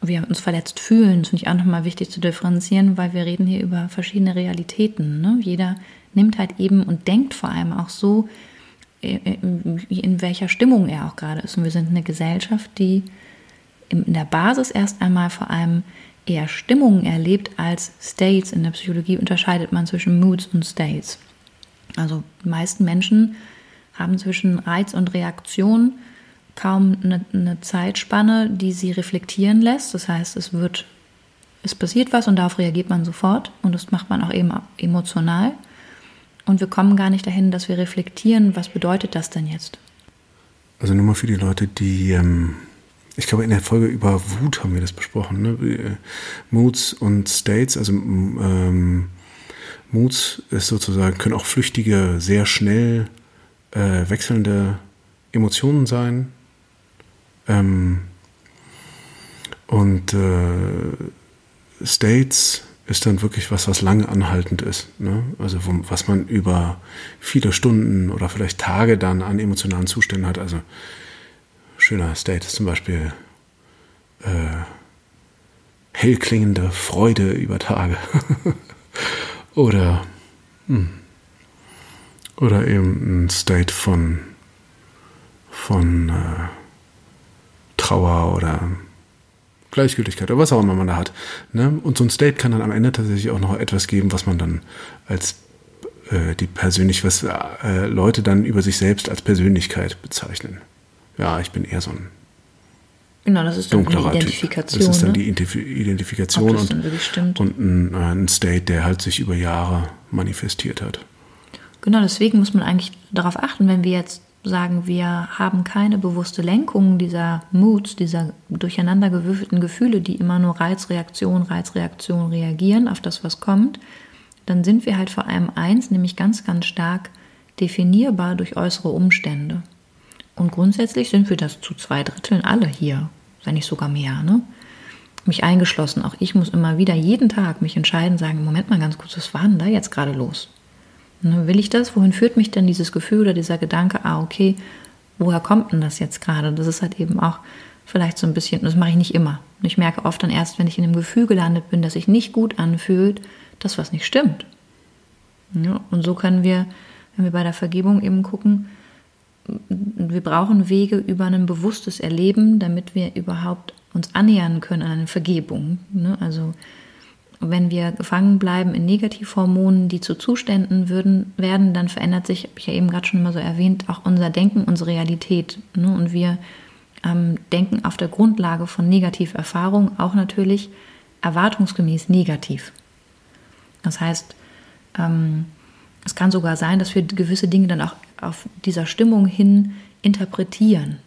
wir uns verletzt fühlen. Das finde ich auch nochmal wichtig zu differenzieren, weil wir reden hier über verschiedene Realitäten. Ne? Jeder nimmt halt eben und denkt vor allem auch so, äh, äh, in welcher Stimmung er auch gerade ist. Und wir sind eine Gesellschaft, die in der Basis erst einmal vor allem eher Stimmungen erlebt als States. In der Psychologie unterscheidet man zwischen Moods und States. Also die meisten Menschen haben zwischen Reiz und Reaktion kaum eine, eine Zeitspanne, die sie reflektieren lässt. Das heißt, es wird, es passiert was und darauf reagiert man sofort und das macht man auch eben emotional. Und wir kommen gar nicht dahin, dass wir reflektieren, was bedeutet das denn jetzt? Also nur mal für die Leute, die, ähm, ich glaube, in der Folge über Wut haben wir das besprochen, ne? Äh, Moods und States, also ähm, Moods ist sozusagen, können auch flüchtige, sehr schnell äh, wechselnde Emotionen sein. Ähm, und äh, States ist dann wirklich was, was lange anhaltend ist. Ne? Also wo, was man über viele Stunden oder vielleicht Tage dann an emotionalen Zuständen hat. Also schöner State ist zum Beispiel äh, hellklingende Freude über Tage. oder, hm, oder eben ein State von, von äh, Trauer oder Gleichgültigkeit oder was auch immer man da hat. Ne? Und so ein State kann dann am Ende tatsächlich auch noch etwas geben, was man dann als äh, die persönlich, was äh, Leute dann über sich selbst als Persönlichkeit bezeichnen. Ja, ich bin eher so ein Genau, das ist dann die Identifikation. Das ist dann ne? die Identifikation und, und ein, äh, ein State, der halt sich über Jahre manifestiert hat. Genau, deswegen muss man eigentlich darauf achten, wenn wir jetzt sagen, wir haben keine bewusste Lenkung dieser Moods, dieser durcheinandergewürfelten Gefühle, die immer nur Reizreaktion, Reizreaktion reagieren auf das, was kommt, dann sind wir halt vor allem eins, nämlich ganz, ganz stark definierbar durch äußere Umstände. Und grundsätzlich sind wir das zu zwei Dritteln alle hier, wenn nicht sogar mehr. Ne? Mich eingeschlossen, auch ich muss immer wieder jeden Tag mich entscheiden, sagen, Moment mal ganz kurz, was war denn da jetzt gerade los? Will ich das? Wohin führt mich denn dieses Gefühl oder dieser Gedanke? Ah, okay, woher kommt denn das jetzt gerade? Das ist halt eben auch vielleicht so ein bisschen, das mache ich nicht immer. Ich merke oft dann erst, wenn ich in einem Gefühl gelandet bin, dass sich nicht gut anfühlt, dass was nicht stimmt. Ja, und so können wir, wenn wir bei der Vergebung eben gucken, wir brauchen Wege über ein bewusstes Erleben, damit wir überhaupt uns annähern können an eine Vergebung. Ne? Also wenn wir gefangen bleiben in Negativhormonen, die zu Zuständen würden, werden, dann verändert sich, habe ich ja eben gerade schon mal so erwähnt, auch unser Denken, unsere Realität. Ne? Und wir ähm, denken auf der Grundlage von Negativerfahrungen auch natürlich erwartungsgemäß negativ. Das heißt, ähm, es kann sogar sein, dass wir gewisse Dinge dann auch auf dieser Stimmung hin interpretieren.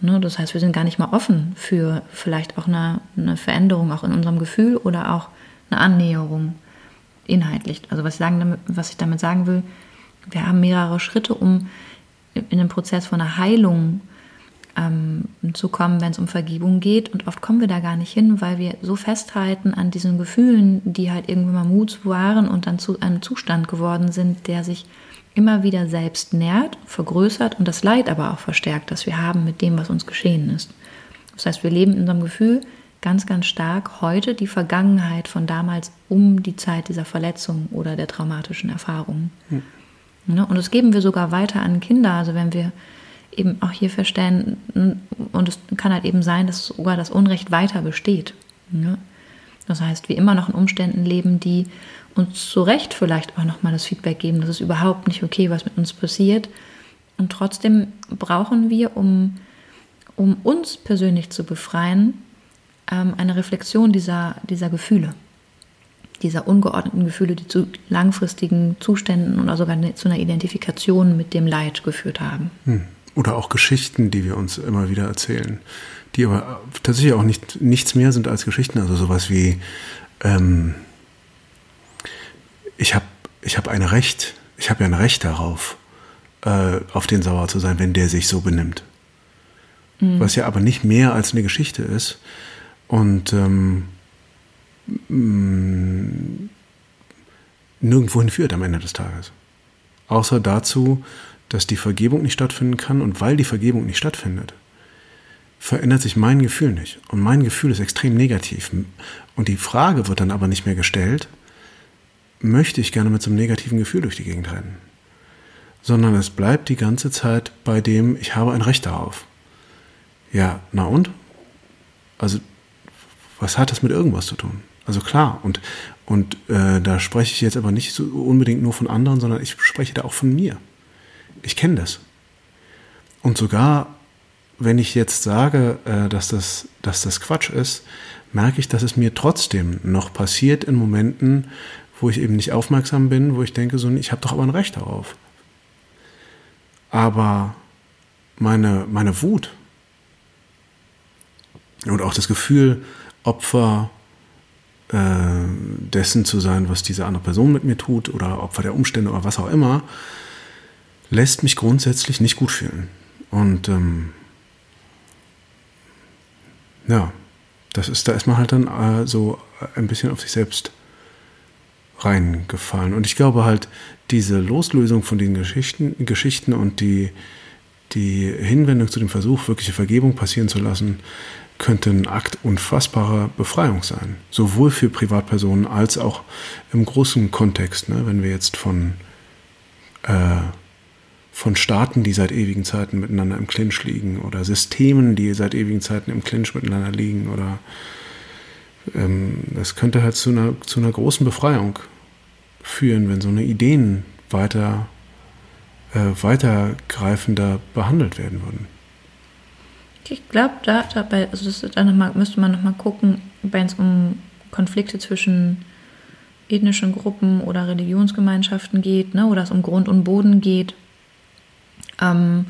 Ne? Das heißt, wir sind gar nicht mal offen für vielleicht auch eine, eine Veränderung auch in unserem Gefühl oder auch eine Annäherung inhaltlich. Also was ich, damit, was ich damit sagen will, wir haben mehrere Schritte, um in den Prozess von einer Heilung ähm, zu kommen, wenn es um Vergebung geht. Und oft kommen wir da gar nicht hin, weil wir so festhalten an diesen Gefühlen, die halt irgendwann mal Mut waren und dann zu einem Zustand geworden sind, der sich immer wieder selbst nährt, vergrößert und das Leid aber auch verstärkt, das wir haben mit dem, was uns geschehen ist. Das heißt, wir leben in unserem Gefühl ganz, ganz stark heute die Vergangenheit von damals um die Zeit dieser Verletzung oder der traumatischen Erfahrungen. Hm. Und das geben wir sogar weiter an Kinder. Also wenn wir eben auch hier feststellen, und es kann halt eben sein, dass sogar das Unrecht weiter besteht. Ne? Das heißt, wir immer noch in Umständen leben, die uns zu Recht vielleicht auch nochmal das Feedback geben, das ist überhaupt nicht okay, was mit uns passiert. Und trotzdem brauchen wir, um, um uns persönlich zu befreien, ähm, eine Reflexion dieser, dieser Gefühle, dieser ungeordneten Gefühle, die zu langfristigen Zuständen oder sogar ne, zu einer Identifikation mit dem Leid geführt haben. Hm. Oder auch Geschichten, die wir uns immer wieder erzählen, die aber tatsächlich auch nicht, nichts mehr sind als Geschichten, also sowas wie ähm, ich habe ich hab ein Recht, ich habe ja ein Recht darauf, äh, auf den sauer zu sein, wenn der sich so benimmt. Mhm. Was ja aber nicht mehr als eine Geschichte ist. Und ähm, mm, nirgendwo hinführt am Ende des Tages. Außer dazu, dass die Vergebung nicht stattfinden kann und weil die Vergebung nicht stattfindet, verändert sich mein Gefühl nicht. Und mein Gefühl ist extrem negativ. Und die Frage wird dann aber nicht mehr gestellt, möchte ich gerne mit so einem negativen Gefühl durch die Gegend rennen, sondern es bleibt die ganze Zeit bei dem, ich habe ein Recht darauf. Ja, na und? Also, was hat das mit irgendwas zu tun? Also klar, und, und äh, da spreche ich jetzt aber nicht so unbedingt nur von anderen, sondern ich spreche da auch von mir. Ich kenne das. Und sogar, wenn ich jetzt sage, äh, dass, das, dass das Quatsch ist, merke ich, dass es mir trotzdem noch passiert in Momenten, wo ich eben nicht aufmerksam bin, wo ich denke, so, ich habe doch aber ein Recht darauf. Aber meine, meine Wut und auch das Gefühl, Opfer äh, dessen zu sein, was diese andere Person mit mir tut oder Opfer der Umstände oder was auch immer, lässt mich grundsätzlich nicht gut fühlen. Und ähm, ja, das ist, da ist man halt dann äh, so ein bisschen auf sich selbst reingefallen. Und ich glaube halt, diese Loslösung von den Geschichten, Geschichten und die, die Hinwendung zu dem Versuch, wirkliche Vergebung passieren zu lassen, könnte ein Akt unfassbarer Befreiung sein. Sowohl für Privatpersonen als auch im großen Kontext. Ne? Wenn wir jetzt von, äh, von Staaten, die seit ewigen Zeiten miteinander im Clinch liegen oder Systemen, die seit ewigen Zeiten im Clinch miteinander liegen oder ähm, das könnte halt zu einer, zu einer großen Befreiung führen, wenn so eine Ideen weiter, äh, weitergreifender behandelt werden würden. Ich glaube, da dabei, also das, da noch mal, müsste man nochmal gucken, wenn es um Konflikte zwischen ethnischen Gruppen oder Religionsgemeinschaften geht, ne, oder es um Grund und Boden geht, ähm,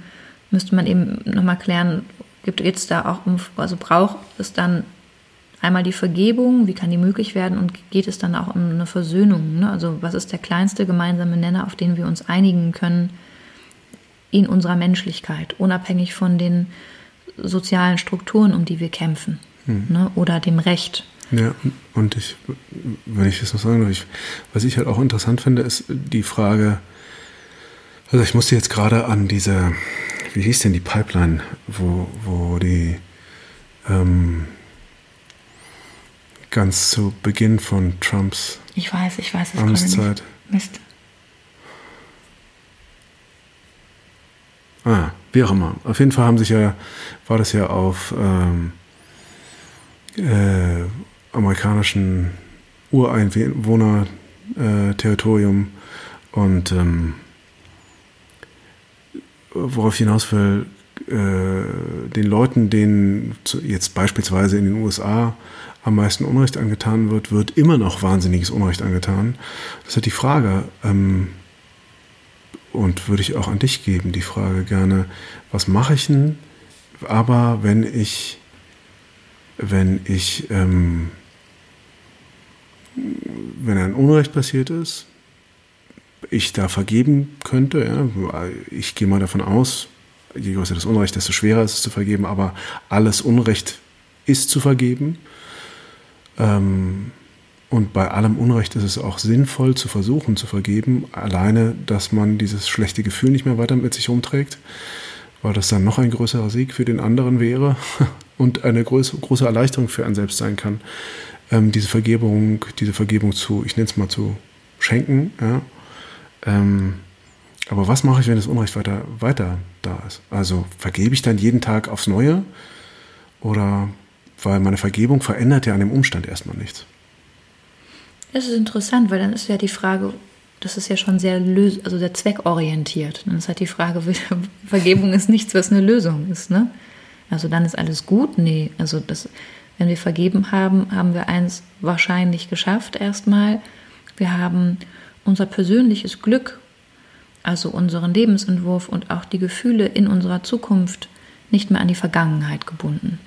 müsste man eben nochmal klären, gibt es da auch um, also braucht es dann einmal die Vergebung, wie kann die möglich werden und geht es dann auch um eine Versöhnung? Ne? Also was ist der kleinste gemeinsame Nenner, auf den wir uns einigen können in unserer Menschlichkeit, unabhängig von den sozialen Strukturen, um die wir kämpfen hm. ne? oder dem Recht. Ja, und ich, wenn ich das noch sagen darf, ich, was ich halt auch interessant finde, ist die Frage, also ich musste jetzt gerade an diese, wie hieß denn die Pipeline, wo, wo die ähm, ganz zu Beginn von Trumps ich weiß, ich weiß, Amtszeit. Mist. Ah, wie auch immer. Auf jeden Fall haben sich ja, war das ja auf ähm, äh, amerikanischen Ureinwohner-Territorium äh, und ähm, worauf ich hinaus will, äh, den Leuten, denen jetzt beispielsweise in den USA am meisten Unrecht angetan wird, wird immer noch wahnsinniges Unrecht angetan. Das ist die Frage, ähm, und würde ich auch an dich geben, die Frage gerne, was mache ich denn, aber wenn ich, wenn ich, ähm, wenn ein Unrecht passiert ist, ich da vergeben könnte, ja, ich gehe mal davon aus, je größer das Unrecht, desto schwerer ist es zu vergeben, aber alles Unrecht ist zu vergeben. Ähm, und bei allem Unrecht ist es auch sinnvoll zu versuchen zu vergeben, alleine, dass man dieses schlechte Gefühl nicht mehr weiter mit sich umträgt, weil das dann noch ein größerer Sieg für den anderen wäre und eine große, große Erleichterung für einen selbst sein kann, ähm, diese Vergebung, diese Vergebung zu, ich nenne es mal zu schenken. Ja? Ähm, aber was mache ich, wenn das Unrecht weiter, weiter da ist? Also vergebe ich dann jeden Tag aufs Neue? Oder weil meine Vergebung verändert ja an dem Umstand erstmal nichts. Das ist interessant, weil dann ist ja die Frage, das ist ja schon sehr, also sehr zweckorientiert. Dann ist halt die Frage, Vergebung ist nichts, was eine Lösung ist. Ne? Also dann ist alles gut? Nee, also das, wenn wir vergeben haben, haben wir eins wahrscheinlich geschafft erstmal. Wir haben unser persönliches Glück, also unseren Lebensentwurf und auch die Gefühle in unserer Zukunft nicht mehr an die Vergangenheit gebunden.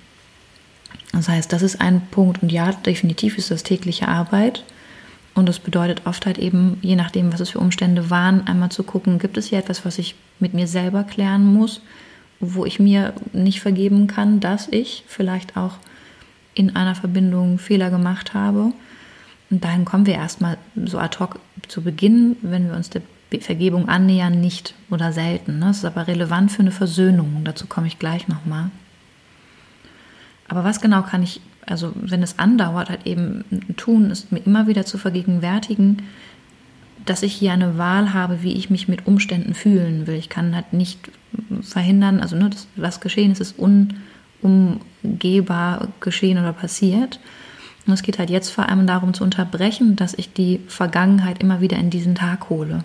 Das heißt, das ist ein Punkt und ja, definitiv ist das tägliche Arbeit. Und das bedeutet oft halt eben, je nachdem, was es für Umstände waren, einmal zu gucken, gibt es hier etwas, was ich mit mir selber klären muss, wo ich mir nicht vergeben kann, dass ich vielleicht auch in einer Verbindung Fehler gemacht habe. Und dahin kommen wir erstmal so ad hoc zu Beginn, wenn wir uns der Vergebung annähern, nicht oder selten. Das ist aber relevant für eine Versöhnung. Dazu komme ich gleich nochmal. Aber was genau kann ich, also wenn es andauert, halt eben tun, ist mir immer wieder zu vergegenwärtigen, dass ich hier eine Wahl habe, wie ich mich mit Umständen fühlen will. Ich kann halt nicht verhindern, also ne, das, was geschehen ist, ist unumgehbar geschehen oder passiert. Und es geht halt jetzt vor allem darum zu unterbrechen, dass ich die Vergangenheit immer wieder in diesen Tag hole.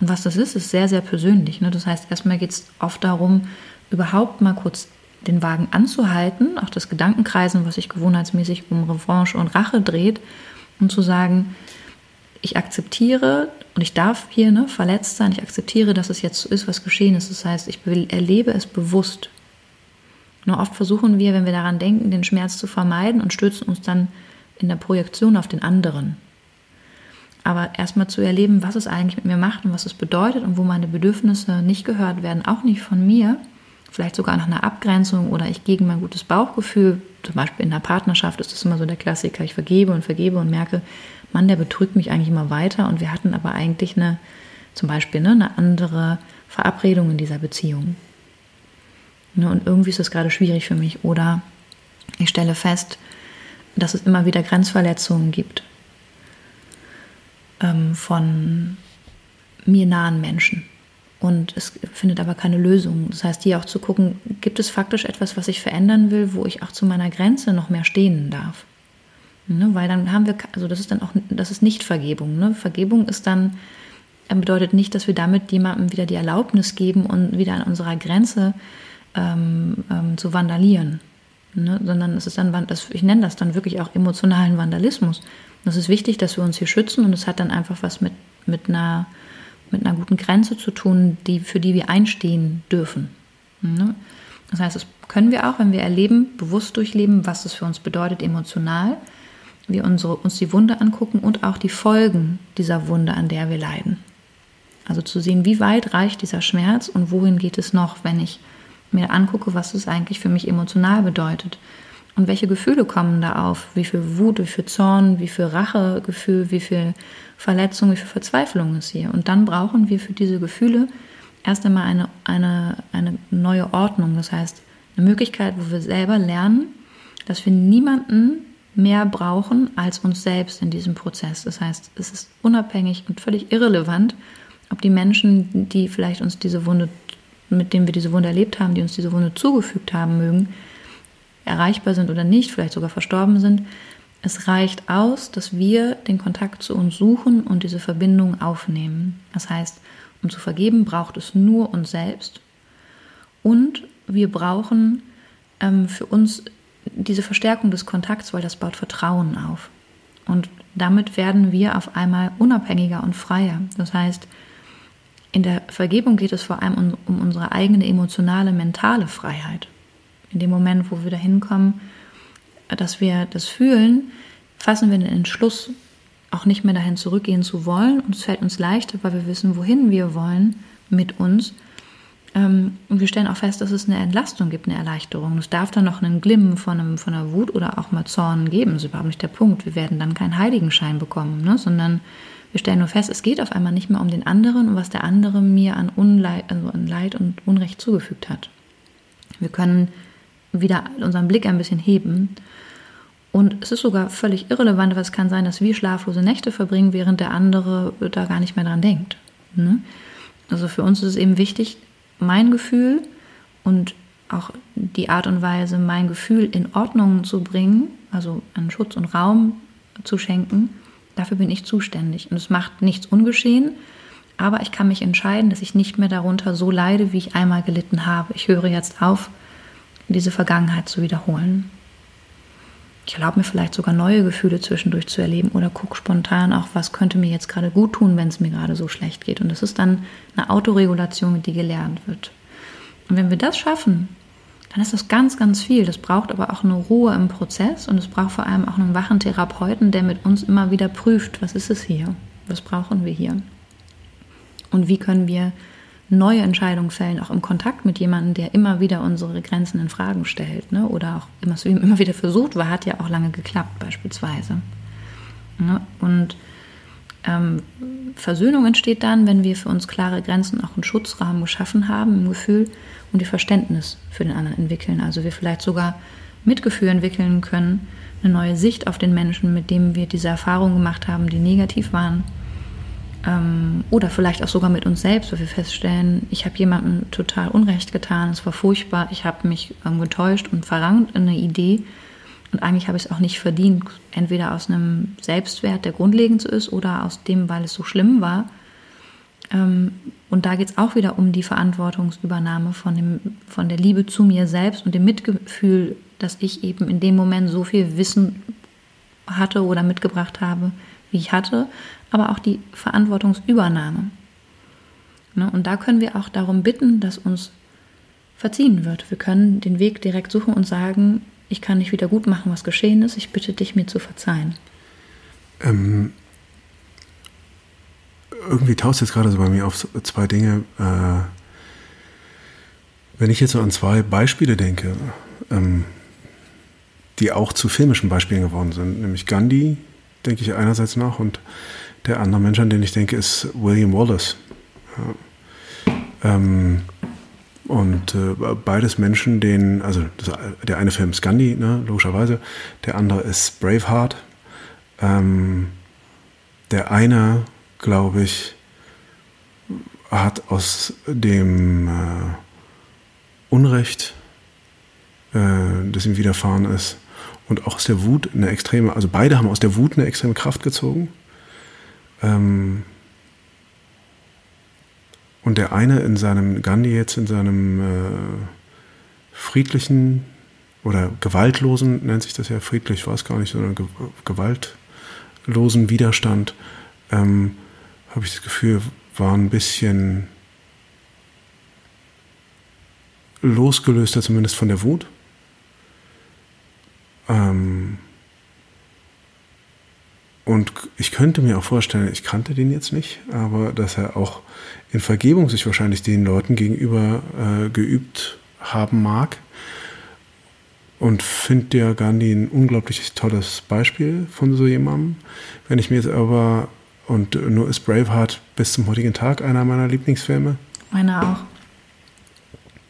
Und was das ist, ist sehr, sehr persönlich. Ne? Das heißt, erstmal geht es oft darum, überhaupt mal kurz den Wagen anzuhalten, auch das Gedankenkreisen, was sich gewohnheitsmäßig um Revanche und Rache dreht, und zu sagen, ich akzeptiere und ich darf hier ne, verletzt sein, ich akzeptiere, dass es jetzt so ist, was geschehen ist. Das heißt, ich erlebe es bewusst. Nur oft versuchen wir, wenn wir daran denken, den Schmerz zu vermeiden und stürzen uns dann in der Projektion auf den anderen. Aber erstmal zu erleben, was es eigentlich mit mir macht und was es bedeutet und wo meine Bedürfnisse nicht gehört werden, auch nicht von mir, vielleicht sogar nach einer Abgrenzung oder ich gegen mein gutes Bauchgefühl, zum Beispiel in der Partnerschaft ist das immer so der Klassiker, ich vergebe und vergebe und merke, Mann, der betrügt mich eigentlich immer weiter und wir hatten aber eigentlich eine, zum Beispiel ne, eine andere Verabredung in dieser Beziehung. Ne, und irgendwie ist das gerade schwierig für mich. Oder ich stelle fest, dass es immer wieder Grenzverletzungen gibt ähm, von mir nahen Menschen und es findet aber keine Lösung. Das heißt, hier auch zu gucken, gibt es faktisch etwas, was ich verändern will, wo ich auch zu meiner Grenze noch mehr stehen darf. Ne? Weil dann haben wir, also das ist dann auch, das ist nicht Vergebung. Ne? Vergebung ist dann, äh, bedeutet nicht, dass wir damit jemandem wieder die Erlaubnis geben und wieder an unserer Grenze ähm, ähm, zu vandalieren. Ne? Sondern es ist dann, ich nenne das dann wirklich auch emotionalen Vandalismus. Und es ist wichtig, dass wir uns hier schützen und es hat dann einfach was mit, mit einer mit einer guten Grenze zu tun, die, für die wir einstehen dürfen. Ne? Das heißt, das können wir auch, wenn wir erleben, bewusst durchleben, was es für uns bedeutet, emotional, wir unsere, uns die Wunde angucken und auch die Folgen dieser Wunde, an der wir leiden. Also zu sehen, wie weit reicht dieser Schmerz und wohin geht es noch, wenn ich mir angucke, was es eigentlich für mich emotional bedeutet. Und welche Gefühle kommen da auf? Wie viel Wut, wie viel Zorn, wie viel Rachegefühl, wie viel Verletzung, wie viel Verzweiflung ist hier. Und dann brauchen wir für diese Gefühle erst einmal eine, eine, eine neue Ordnung. Das heißt, eine Möglichkeit, wo wir selber lernen, dass wir niemanden mehr brauchen als uns selbst in diesem Prozess. Das heißt, es ist unabhängig und völlig irrelevant, ob die Menschen, die vielleicht uns diese Wunde mit denen wir diese Wunde erlebt haben, die uns diese Wunde zugefügt haben mögen, erreichbar sind oder nicht, vielleicht sogar verstorben sind. Es reicht aus, dass wir den Kontakt zu uns suchen und diese Verbindung aufnehmen. Das heißt, um zu vergeben, braucht es nur uns selbst. Und wir brauchen ähm, für uns diese Verstärkung des Kontakts, weil das baut Vertrauen auf. Und damit werden wir auf einmal unabhängiger und freier. Das heißt, in der Vergebung geht es vor allem um, um unsere eigene emotionale, mentale Freiheit. In dem Moment, wo wir dahin kommen, dass wir das fühlen, fassen wir den Entschluss, auch nicht mehr dahin zurückgehen zu wollen. Und es fällt uns leichter, weil wir wissen, wohin wir wollen mit uns. Ähm, und wir stellen auch fest, dass es eine Entlastung gibt, eine Erleichterung. Es darf dann noch einen Glimm von, einem, von einer Wut oder auch mal Zorn geben. Das ist überhaupt nicht der Punkt. Wir werden dann keinen Heiligenschein bekommen, ne? sondern wir stellen nur fest, es geht auf einmal nicht mehr um den anderen und was der andere mir an, Unleid, also an Leid und Unrecht zugefügt hat. Wir können wieder unseren Blick ein bisschen heben. Und es ist sogar völlig irrelevant, weil es kann sein, dass wir schlaflose Nächte verbringen, während der andere da gar nicht mehr dran denkt. Ne? Also für uns ist es eben wichtig, mein Gefühl und auch die Art und Weise, mein Gefühl in Ordnung zu bringen, also einen Schutz und Raum zu schenken, dafür bin ich zuständig. Und es macht nichts ungeschehen, aber ich kann mich entscheiden, dass ich nicht mehr darunter so leide, wie ich einmal gelitten habe. Ich höre jetzt auf, diese Vergangenheit zu wiederholen. Ich erlaube mir vielleicht sogar neue Gefühle zwischendurch zu erleben oder gucke spontan auch, was könnte mir jetzt gerade gut tun, wenn es mir gerade so schlecht geht. Und das ist dann eine Autoregulation, die gelernt wird. Und wenn wir das schaffen, dann ist das ganz, ganz viel. Das braucht aber auch eine Ruhe im Prozess und es braucht vor allem auch einen wachen Therapeuten, der mit uns immer wieder prüft, was ist es hier, was brauchen wir hier und wie können wir neue Entscheidungen fällen, auch im Kontakt mit jemandem, der immer wieder unsere Grenzen in Fragen stellt ne? oder auch immer, immer wieder versucht war, hat ja auch lange geklappt beispielsweise. Ne? Und ähm, Versöhnung entsteht dann, wenn wir für uns klare Grenzen, auch einen Schutzrahmen geschaffen haben im Gefühl und wir Verständnis für den anderen entwickeln. Also wir vielleicht sogar Mitgefühl entwickeln können, eine neue Sicht auf den Menschen, mit dem wir diese Erfahrungen gemacht haben, die negativ waren ähm, oder vielleicht auch sogar mit uns selbst, wo wir feststellen, ich habe jemandem total Unrecht getan, es war furchtbar, ich habe mich ähm, getäuscht und verrannt in eine Idee und eigentlich habe ich es auch nicht verdient, entweder aus einem Selbstwert, der grundlegend so ist, oder aus dem, weil es so schlimm war. Ähm, und da geht es auch wieder um die Verantwortungsübernahme von, dem, von der Liebe zu mir selbst und dem Mitgefühl, dass ich eben in dem Moment so viel Wissen hatte oder mitgebracht habe, wie ich hatte, aber auch die Verantwortungsübernahme. Ne? Und da können wir auch darum bitten, dass uns verziehen wird. Wir können den Weg direkt suchen und sagen, ich kann nicht wieder gut machen, was geschehen ist, ich bitte dich, mir zu verzeihen. Ähm, irgendwie tauscht jetzt gerade so bei mir auf zwei Dinge. Äh, wenn ich jetzt so an zwei Beispiele denke, ähm, die auch zu filmischen Beispielen geworden sind, nämlich Gandhi, denke ich einerseits nach, und der andere Mensch, an den ich denke, ist William Wallace. Ja. Ähm, und äh, beides Menschen, denen, also das, der eine Film ist Gandhi, ne, logischerweise, der andere ist Braveheart. Ähm, der eine, glaube ich, hat aus dem äh, Unrecht, äh, das ihm widerfahren ist, und auch aus der Wut eine extreme, also beide haben aus der Wut eine extreme Kraft gezogen ähm, und der eine in seinem, Gandhi jetzt in seinem äh, friedlichen oder gewaltlosen, nennt sich das ja friedlich, war es gar nicht, sondern ge gewaltlosen Widerstand, ähm, habe ich das Gefühl, war ein bisschen losgelöster zumindest von der Wut. Ähm, und ich könnte mir auch vorstellen, ich kannte den jetzt nicht, aber dass er auch in Vergebung sich wahrscheinlich den Leuten gegenüber äh, geübt haben mag. Und finde ja Gandhi ein unglaublich tolles Beispiel von so jemandem. Wenn ich mir jetzt aber, und nur ist Braveheart bis zum heutigen Tag einer meiner Lieblingsfilme. Meiner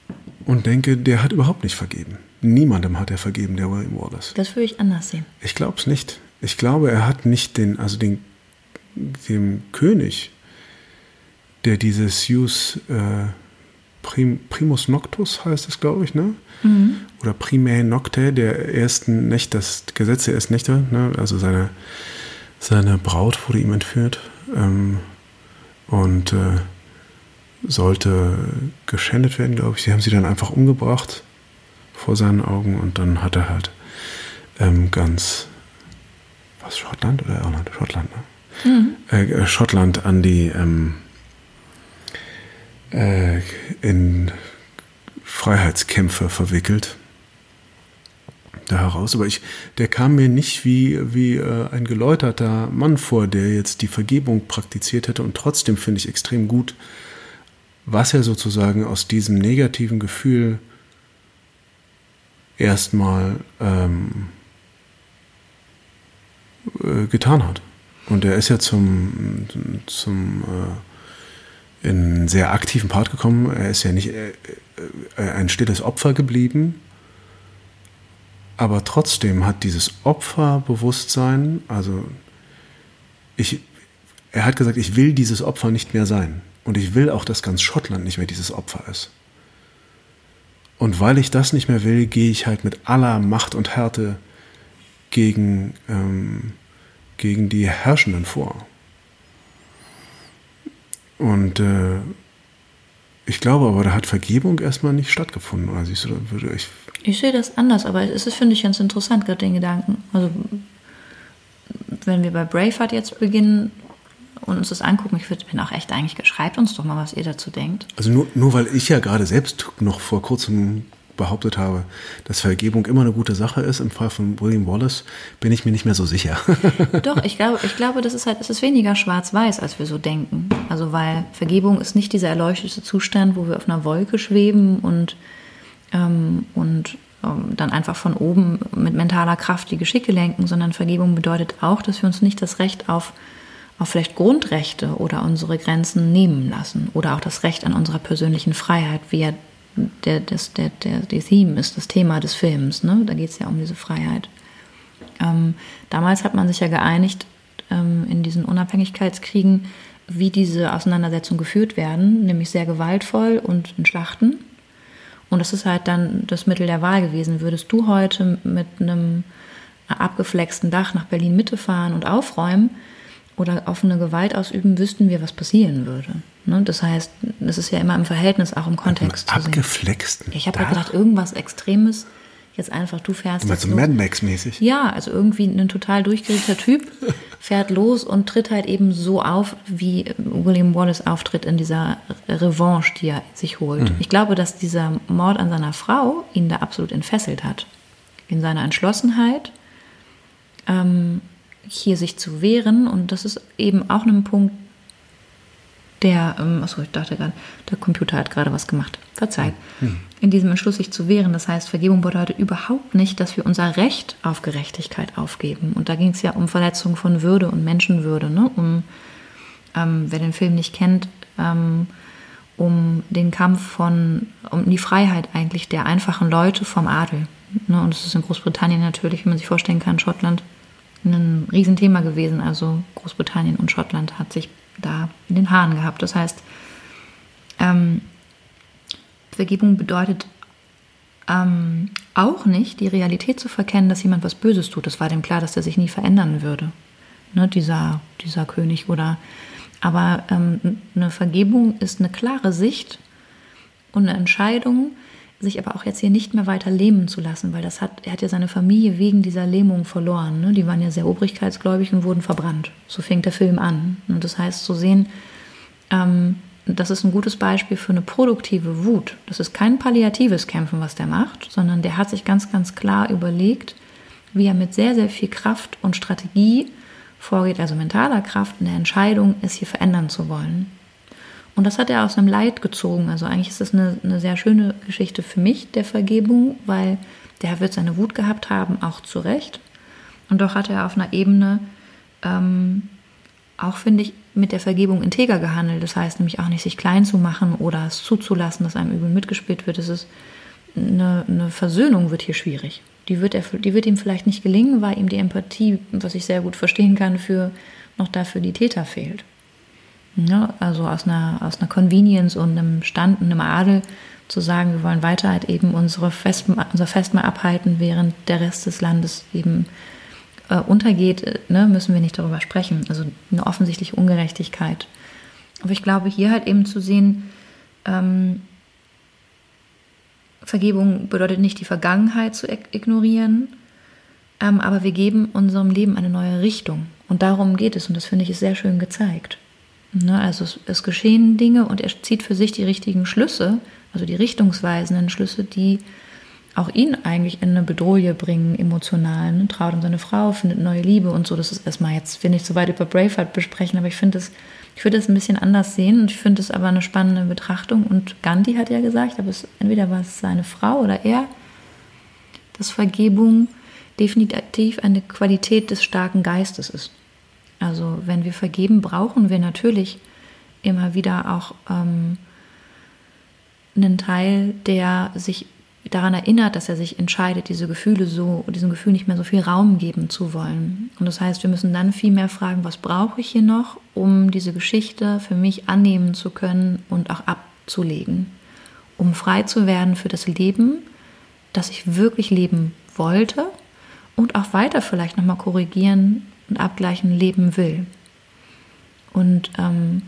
auch. Und denke, der hat überhaupt nicht vergeben. Niemandem hat er vergeben, der William Wallace. Das würde ich anders sehen. Ich glaube es nicht. Ich glaube, er hat nicht den, also den, dem König, der diese Sioux äh, Prim, Primus Noctus heißt es, glaube ich, ne? Mhm. Oder Primae Nocte, der ersten Nächte, das Gesetz der ersten Nächte, ne? Also seine, seine Braut wurde ihm entführt ähm, und äh, sollte geschändet werden, glaube ich. Sie haben sie dann einfach umgebracht vor seinen Augen und dann hat er halt ähm, ganz, was, Schottland oder Irland? Schottland, ne? Mhm. Äh, Schottland an die, ähm, äh, in Freiheitskämpfe verwickelt. Da heraus. Aber ich, der kam mir nicht wie, wie äh, ein geläuterter Mann vor, der jetzt die Vergebung praktiziert hätte und trotzdem finde ich extrem gut, was er sozusagen aus diesem negativen Gefühl erstmal ähm, äh, getan hat. Und er ist ja zum, zum äh, in einen sehr aktiven Part gekommen. Er ist ja nicht äh, äh, ein stilles Opfer geblieben, aber trotzdem hat dieses Opferbewusstsein, also ich, er hat gesagt, ich will dieses Opfer nicht mehr sein. Und ich will auch, dass ganz Schottland nicht mehr dieses Opfer ist. Und weil ich das nicht mehr will, gehe ich halt mit aller Macht und Härte gegen, ähm, gegen die Herrschenden vor. Und äh, ich glaube aber, da hat Vergebung erstmal nicht stattgefunden. Oder siehst du, würde ich. Ich sehe das anders, aber es ist, finde ich, ganz interessant, gerade den Gedanken. Also, wenn wir bei Braveheart jetzt beginnen, und uns das angucken. Ich bin auch echt eigentlich, schreibt uns doch mal, was ihr dazu denkt. Also nur, nur weil ich ja gerade selbst noch vor kurzem behauptet habe, dass Vergebung immer eine gute Sache ist, im Fall von William Wallace, bin ich mir nicht mehr so sicher. Doch, ich glaube, ich glaube, das ist halt, es ist weniger schwarz-weiß, als wir so denken. Also weil Vergebung ist nicht dieser erleuchtete Zustand, wo wir auf einer Wolke schweben und, ähm, und ähm, dann einfach von oben mit mentaler Kraft die Geschicke lenken, sondern Vergebung bedeutet auch, dass wir uns nicht das Recht auf auf vielleicht Grundrechte oder unsere Grenzen nehmen lassen oder auch das Recht an unserer persönlichen Freiheit, wie ja der, das, der, der, der Theme ist, das Thema des Films. Ne? Da geht es ja um diese Freiheit. Ähm, damals hat man sich ja geeinigt ähm, in diesen Unabhängigkeitskriegen, wie diese Auseinandersetzungen geführt werden, nämlich sehr gewaltvoll und in Schlachten. Und das ist halt dann das Mittel der Wahl gewesen. Würdest du heute mit einem abgeflexten Dach nach Berlin Mitte fahren und aufräumen, oder offene Gewalt ausüben, wüssten wir, was passieren würde. Ne? Das heißt, es ist ja immer im Verhältnis, auch im Kontext. Abgeflext. Ich habe ja gedacht, irgendwas Extremes. Jetzt einfach, du fährst. Meinst so Mad Max-mäßig? Ja, also irgendwie ein total durchgeregter Typ fährt los und tritt halt eben so auf, wie William Wallace auftritt in dieser Revanche, die er sich holt. Mhm. Ich glaube, dass dieser Mord an seiner Frau ihn da absolut entfesselt hat. In seiner Entschlossenheit. Ähm, hier sich zu wehren. Und das ist eben auch ein Punkt, der, ähm, achso, ich dachte gerade, der Computer hat gerade was gemacht. Verzeiht. Hm. In diesem Entschluss, sich zu wehren. Das heißt, Vergebung bedeutet überhaupt nicht, dass wir unser Recht auf Gerechtigkeit aufgeben. Und da ging es ja um Verletzung von Würde und Menschenwürde. Ne? Um, ähm, wer den Film nicht kennt, ähm, um den Kampf von, um die Freiheit eigentlich der einfachen Leute vom Adel. Ne? Und das ist in Großbritannien natürlich, wie man sich vorstellen kann, Schottland ein Riesenthema gewesen. Also Großbritannien und Schottland hat sich da in den Haaren gehabt. Das heißt, ähm, Vergebung bedeutet ähm, auch nicht, die Realität zu verkennen, dass jemand was Böses tut. Es war dem klar, dass er sich nie verändern würde. Ne, dieser, dieser König oder. Aber ähm, eine Vergebung ist eine klare Sicht und eine Entscheidung, sich aber auch jetzt hier nicht mehr weiter lähmen zu lassen, weil das hat, er hat ja seine Familie wegen dieser Lähmung verloren. Ne? Die waren ja sehr obrigkeitsgläubig und wurden verbrannt. So fängt der Film an. Und das heißt, zu sehen, ähm, das ist ein gutes Beispiel für eine produktive Wut. Das ist kein palliatives Kämpfen, was der macht, sondern der hat sich ganz, ganz klar überlegt, wie er mit sehr, sehr viel Kraft und Strategie vorgeht, also mentaler Kraft in der Entscheidung, es hier verändern zu wollen. Und das hat er aus einem Leid gezogen. Also eigentlich ist das eine, eine sehr schöne Geschichte für mich der Vergebung, weil der wird seine Wut gehabt haben, auch zu Recht. Und doch hat er auf einer Ebene ähm, auch, finde ich, mit der Vergebung integer gehandelt. Das heißt nämlich auch nicht, sich klein zu machen oder es zuzulassen, dass einem übel mitgespielt wird. Das ist eine, eine Versöhnung wird hier schwierig. Die wird, er, die wird ihm vielleicht nicht gelingen, weil ihm die Empathie, was ich sehr gut verstehen kann, für noch dafür die Täter fehlt. Ja, also aus einer, aus einer Convenience und einem Stand und einem Adel zu sagen, wir wollen weiter halt eben unsere Fest, unser Festmahl abhalten, während der Rest des Landes eben äh, untergeht, äh, ne, müssen wir nicht darüber sprechen. Also eine offensichtliche Ungerechtigkeit. Aber ich glaube, hier halt eben zu sehen, ähm, Vergebung bedeutet nicht die Vergangenheit zu ignorieren, ähm, aber wir geben unserem Leben eine neue Richtung. Und darum geht es. Und das finde ich ist sehr schön gezeigt. Ne? Also es, es, geschehen Dinge und er zieht für sich die richtigen Schlüsse, also die richtungsweisenden Schlüsse, die auch ihn eigentlich in eine Bedrohung bringen, emotional. Ne? Traut um seine Frau, findet neue Liebe und so. Das ist erstmal jetzt, will nicht so weit über Braveheart besprechen, aber ich finde es ich würde es ein bisschen anders sehen und ich finde es aber eine spannende Betrachtung. Und Gandhi hat ja gesagt, aber es, entweder war es seine Frau oder er, dass Vergebung definitiv eine Qualität des starken Geistes ist. Also wenn wir vergeben, brauchen wir natürlich immer wieder auch ähm, einen Teil, der sich daran erinnert, dass er sich entscheidet, diese Gefühle so, diesem Gefühl nicht mehr so viel Raum geben zu wollen. Und das heißt, wir müssen dann viel mehr fragen, was brauche ich hier noch, um diese Geschichte für mich annehmen zu können und auch abzulegen, um frei zu werden für das Leben, das ich wirklich leben wollte und auch weiter vielleicht nochmal korrigieren und abgleichen leben will. Und ähm,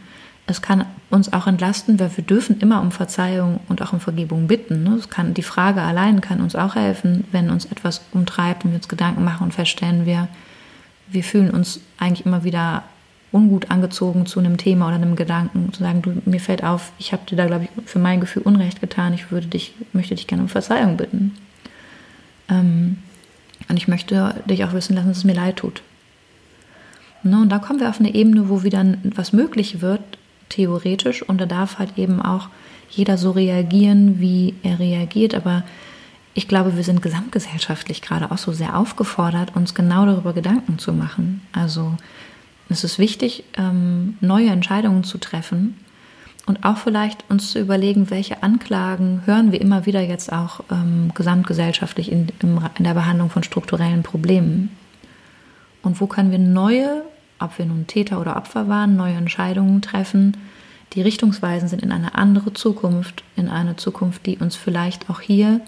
es kann uns auch entlasten, weil wir dürfen immer um Verzeihung und auch um Vergebung bitten. Ne? Kann, die Frage allein kann uns auch helfen, wenn uns etwas umtreibt und wir uns Gedanken machen und feststellen, wir, wir fühlen uns eigentlich immer wieder ungut angezogen zu einem Thema oder einem Gedanken, zu sagen, du, mir fällt auf, ich habe dir da, glaube ich, für mein Gefühl Unrecht getan, ich würde dich, möchte dich gerne um Verzeihung bitten. Ähm, und ich möchte dich auch wissen lassen, dass es mir leid tut. Ne, und da kommen wir auf eine Ebene, wo wieder was möglich wird, theoretisch. Und da darf halt eben auch jeder so reagieren, wie er reagiert. Aber ich glaube, wir sind gesamtgesellschaftlich gerade auch so sehr aufgefordert, uns genau darüber Gedanken zu machen. Also es ist wichtig, ähm, neue Entscheidungen zu treffen und auch vielleicht uns zu überlegen, welche Anklagen hören wir immer wieder jetzt auch ähm, gesamtgesellschaftlich in, in der Behandlung von strukturellen Problemen. Und wo können wir neue, ob wir nun Täter oder Opfer waren, neue Entscheidungen treffen, die richtungsweisend sind in eine andere Zukunft, in eine Zukunft, die uns vielleicht auch hier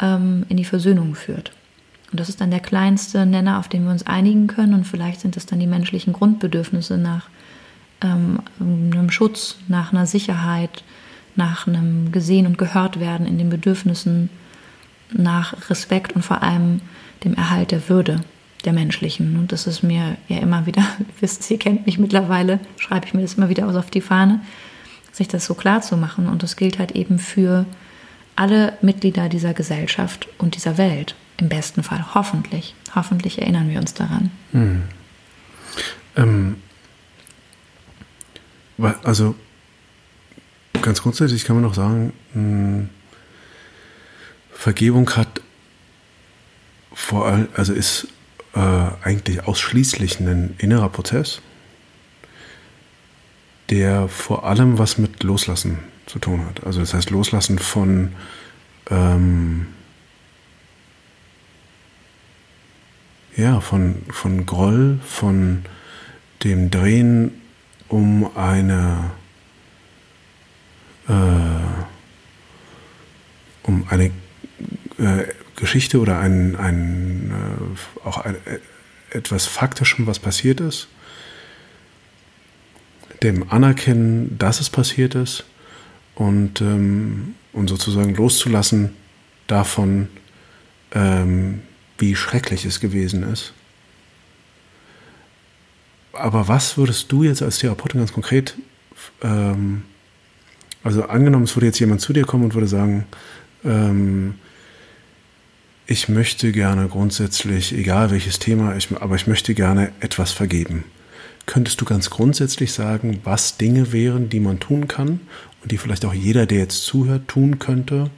ähm, in die Versöhnung führt. Und das ist dann der kleinste Nenner, auf den wir uns einigen können. Und vielleicht sind es dann die menschlichen Grundbedürfnisse nach ähm, einem Schutz, nach einer Sicherheit, nach einem gesehen und gehört werden in den Bedürfnissen, nach Respekt und vor allem dem Erhalt der Würde der menschlichen. Und das ist mir ja immer wieder, wisst, ihr kennt mich mittlerweile, schreibe ich mir das immer wieder aus auf die Fahne, sich das so klar zu machen. Und das gilt halt eben für alle Mitglieder dieser Gesellschaft und dieser Welt. Im besten Fall, hoffentlich. Hoffentlich erinnern wir uns daran. Hm. Ähm, also ganz grundsätzlich kann man noch sagen, hm, Vergebung hat vor allem, also ist äh, eigentlich ausschließlich ein innerer Prozess, der vor allem was mit Loslassen zu tun hat. Also das heißt Loslassen von ähm, ja, von, von Groll, von dem Drehen um eine äh, um eine äh, Geschichte oder ein, ein äh, auch ein, äh, etwas Faktischem, was passiert ist, dem Anerkennen, dass es passiert ist und, ähm, und sozusagen loszulassen davon, ähm, wie schrecklich es gewesen ist. Aber was würdest du jetzt als Therapeutin ganz konkret, ähm, also angenommen, es würde jetzt jemand zu dir kommen und würde sagen, ähm, ich möchte gerne grundsätzlich, egal welches Thema, ich, aber ich möchte gerne etwas vergeben. Könntest du ganz grundsätzlich sagen, was Dinge wären, die man tun kann und die vielleicht auch jeder, der jetzt zuhört, tun könnte,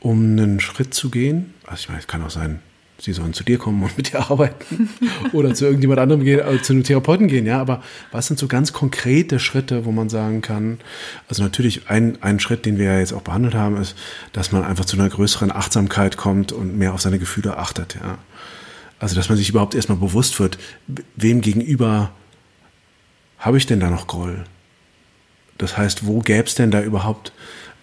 um einen Schritt zu gehen? Also ich meine, es kann auch sein, sie sollen zu dir kommen und mit dir arbeiten oder zu irgendjemand anderem gehen, also zu einem Therapeuten gehen, ja, aber was sind so ganz konkrete Schritte, wo man sagen kann, also natürlich ein, ein Schritt, den wir ja jetzt auch behandelt haben, ist, dass man einfach zu einer größeren Achtsamkeit kommt und mehr auf seine Gefühle achtet, ja. Also, dass man sich überhaupt erstmal bewusst wird, wem gegenüber habe ich denn da noch Groll? Das heißt, wo gäbe es denn da überhaupt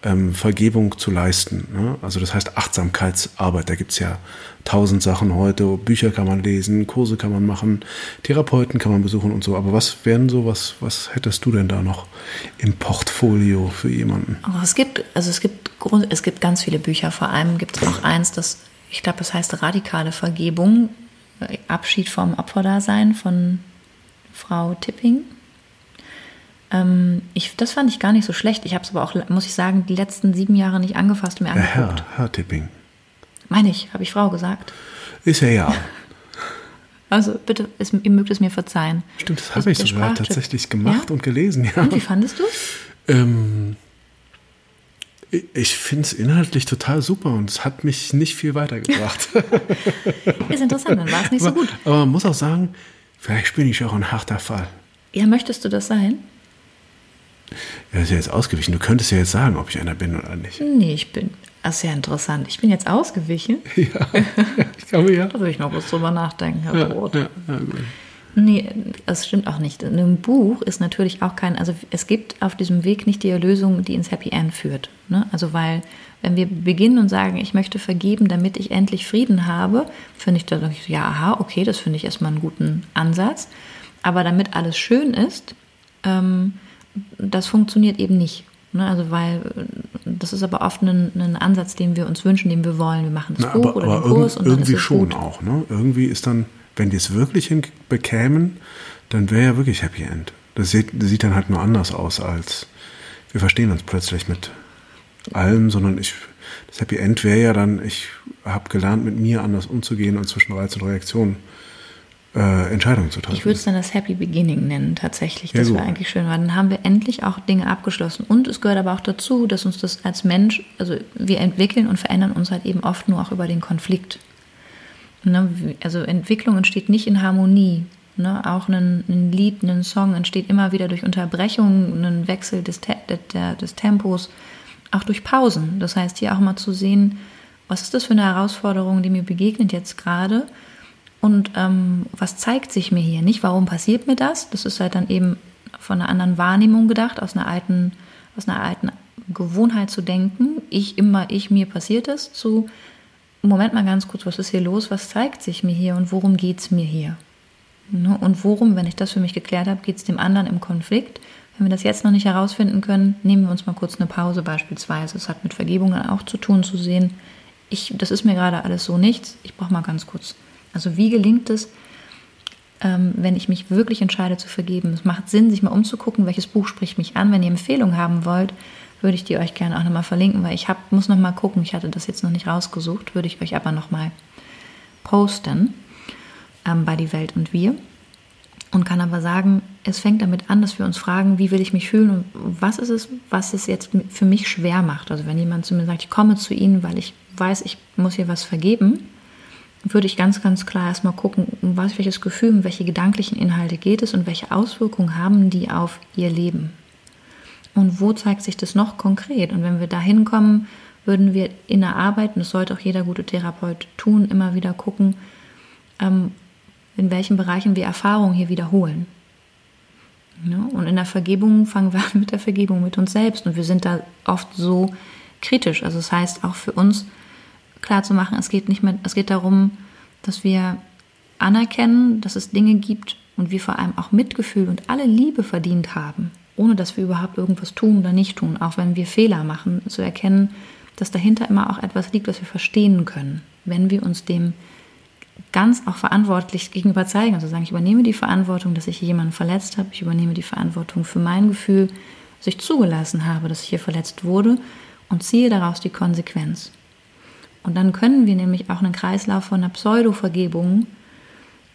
ähm, Vergebung zu leisten? Ne? Also das heißt Achtsamkeitsarbeit. Da gibt es ja tausend Sachen heute. Bücher kann man lesen, Kurse kann man machen, Therapeuten kann man besuchen und so. Aber was wären so, was, was hättest du denn da noch im Portfolio für jemanden? Oh, es gibt, also es gibt, es gibt ganz viele Bücher. Vor allem gibt es auch eins, das, ich glaube, das heißt radikale Vergebung. Abschied vom Opferdasein von Frau Tipping. Ähm, ich, das fand ich gar nicht so schlecht. Ich habe es aber auch, muss ich sagen, die letzten sieben Jahre nicht angefasst und mir angeguckt. Herr, Herr Tipping. Meine ich, habe ich Frau gesagt. Ist ja ja. Also bitte, es, ihr mögt es mir verzeihen. Stimmt, das habe ich sogar tatsächlich gemacht ja? und gelesen. Ja. Und wie fandest du ähm, ich finde es inhaltlich total super und es hat mich nicht viel weitergebracht. ist interessant, dann war es nicht aber, so gut. Aber man muss auch sagen, vielleicht bin ich auch ein harter Fall. Ja, möchtest du das sein? Ja, ist ja jetzt ausgewichen. Du könntest ja jetzt sagen, ob ich einer bin oder nicht. Nee, ich bin. Das ist ja interessant. Ich bin jetzt ausgewichen. Ja, ich glaube ja. da will ich noch was drüber nachdenken, Herr ja, Brot. Ja, ja, gut. Nee, das stimmt auch nicht. In einem Buch ist natürlich auch kein, also es gibt auf diesem Weg nicht die Erlösung, die ins Happy End führt. Ne? Also weil, wenn wir beginnen und sagen, ich möchte vergeben, damit ich endlich Frieden habe, finde ich dann, ja, aha, okay, das finde ich erstmal einen guten Ansatz. Aber damit alles schön ist, ähm, das funktioniert eben nicht. Ne? Also weil das ist aber oft ein, ein, Ansatz, den wir uns wünschen, den wir wollen. Wir machen das Na, Buch aber, oder aber den Kurs und dann irgendwie ist es schon gut. auch. Ne? Irgendwie ist dann, wenn die es wirklich hinbekämen, dann wäre ja wirklich Happy End. Das sieht, das sieht dann halt nur anders aus als wir verstehen uns plötzlich mit allem, sondern ich, das Happy End wäre ja dann, ich habe gelernt, mit mir anders umzugehen und zwischen Reiz und Reaktion äh, Entscheidungen zu treffen. Ich würde es dann das Happy Beginning nennen, tatsächlich. Das ja, wäre eigentlich schön, weil dann haben wir endlich auch Dinge abgeschlossen. Und es gehört aber auch dazu, dass uns das als Mensch, also wir entwickeln und verändern uns halt eben oft nur auch über den Konflikt. Ne? Also Entwicklung entsteht nicht in Harmonie. Ne? Auch ein, ein, Lied, ein Song entsteht immer wieder durch Unterbrechungen, einen Wechsel des, Te des Tempos, auch durch Pausen. Das heißt, hier auch mal zu sehen, was ist das für eine Herausforderung, die mir begegnet jetzt gerade? Und ähm, was zeigt sich mir hier? Nicht, warum passiert mir das? Das ist halt dann eben von einer anderen Wahrnehmung gedacht, aus einer alten, aus einer alten Gewohnheit zu denken. Ich immer, ich, mir passiert es, zu Moment mal ganz kurz, was ist hier los? Was zeigt sich mir hier und worum geht es mir hier? Ne? Und worum, wenn ich das für mich geklärt habe, geht es dem anderen im Konflikt? Wenn wir das jetzt noch nicht herausfinden können, nehmen wir uns mal kurz eine Pause beispielsweise. Es hat mit Vergebungen auch zu tun, zu sehen, ich, das ist mir gerade alles so nichts, ich brauche mal ganz kurz also wie gelingt es, ähm, wenn ich mich wirklich entscheide zu vergeben? Es macht Sinn, sich mal umzugucken, welches Buch spricht mich an. Wenn ihr Empfehlungen haben wollt, würde ich die euch gerne auch nochmal verlinken, weil ich hab, muss nochmal gucken, ich hatte das jetzt noch nicht rausgesucht, würde ich euch aber nochmal posten ähm, bei Die Welt und Wir. Und kann aber sagen, es fängt damit an, dass wir uns fragen, wie will ich mich fühlen und was ist es, was es jetzt für mich schwer macht. Also wenn jemand zu mir sagt, ich komme zu Ihnen, weil ich weiß, ich muss hier was vergeben, würde ich ganz, ganz klar erstmal gucken, um was, welches Gefühl, um welche gedanklichen Inhalte geht es und welche Auswirkungen haben die auf ihr Leben. Und wo zeigt sich das noch konkret? Und wenn wir da hinkommen, würden wir in der Arbeit, und das sollte auch jeder gute Therapeut tun, immer wieder gucken, ähm, in welchen Bereichen wir Erfahrungen hier wiederholen. Und in der Vergebung fangen wir an mit der Vergebung mit uns selbst. Und wir sind da oft so kritisch. Also das heißt, auch für uns klar zu machen, es geht nicht mehr, es geht darum, dass wir anerkennen, dass es Dinge gibt und wir vor allem auch Mitgefühl und alle Liebe verdient haben, ohne dass wir überhaupt irgendwas tun oder nicht tun, auch wenn wir Fehler machen, zu erkennen, dass dahinter immer auch etwas liegt, was wir verstehen können, wenn wir uns dem ganz auch verantwortlich gegenüber zeigen. Also sagen, ich übernehme die Verantwortung, dass ich jemanden verletzt habe, ich übernehme die Verantwortung für mein Gefühl, dass ich zugelassen habe, dass ich hier verletzt wurde und ziehe daraus die Konsequenz. Und dann können wir nämlich auch einen Kreislauf von einer Pseudo-Vergebung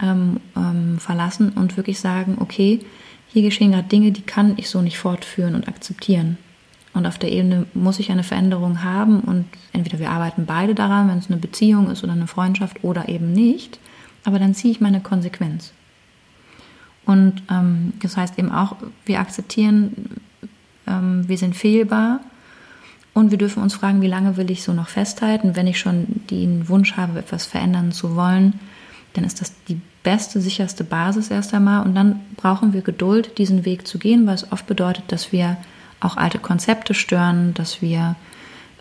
ähm, ähm, verlassen und wirklich sagen, okay, hier geschehen gerade Dinge, die kann ich so nicht fortführen und akzeptieren. Und auf der Ebene muss ich eine Veränderung haben und entweder wir arbeiten beide daran, wenn es eine Beziehung ist oder eine Freundschaft oder eben nicht, aber dann ziehe ich meine Konsequenz. Und ähm, das heißt eben auch, wir akzeptieren, ähm, wir sind fehlbar und wir dürfen uns fragen, wie lange will ich so noch festhalten? Wenn ich schon den Wunsch habe, etwas verändern zu wollen, dann ist das die beste, sicherste Basis erst einmal. Und dann brauchen wir Geduld, diesen Weg zu gehen, weil es oft bedeutet, dass wir auch alte Konzepte stören, dass wir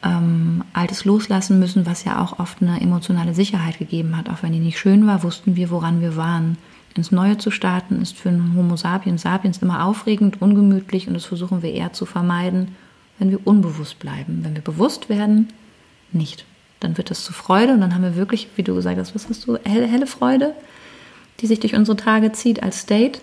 ähm, Altes loslassen müssen, was ja auch oft eine emotionale Sicherheit gegeben hat. Auch wenn die nicht schön war, wussten wir, woran wir waren. Ins Neue zu starten ist für einen Homo sapiens sapiens immer aufregend, ungemütlich und das versuchen wir eher zu vermeiden, wenn wir unbewusst bleiben. Wenn wir bewusst werden, nicht. Dann wird das zu Freude und dann haben wir wirklich, wie du gesagt hast, was hast du, helle, helle Freude, die sich durch unsere Tage zieht als State.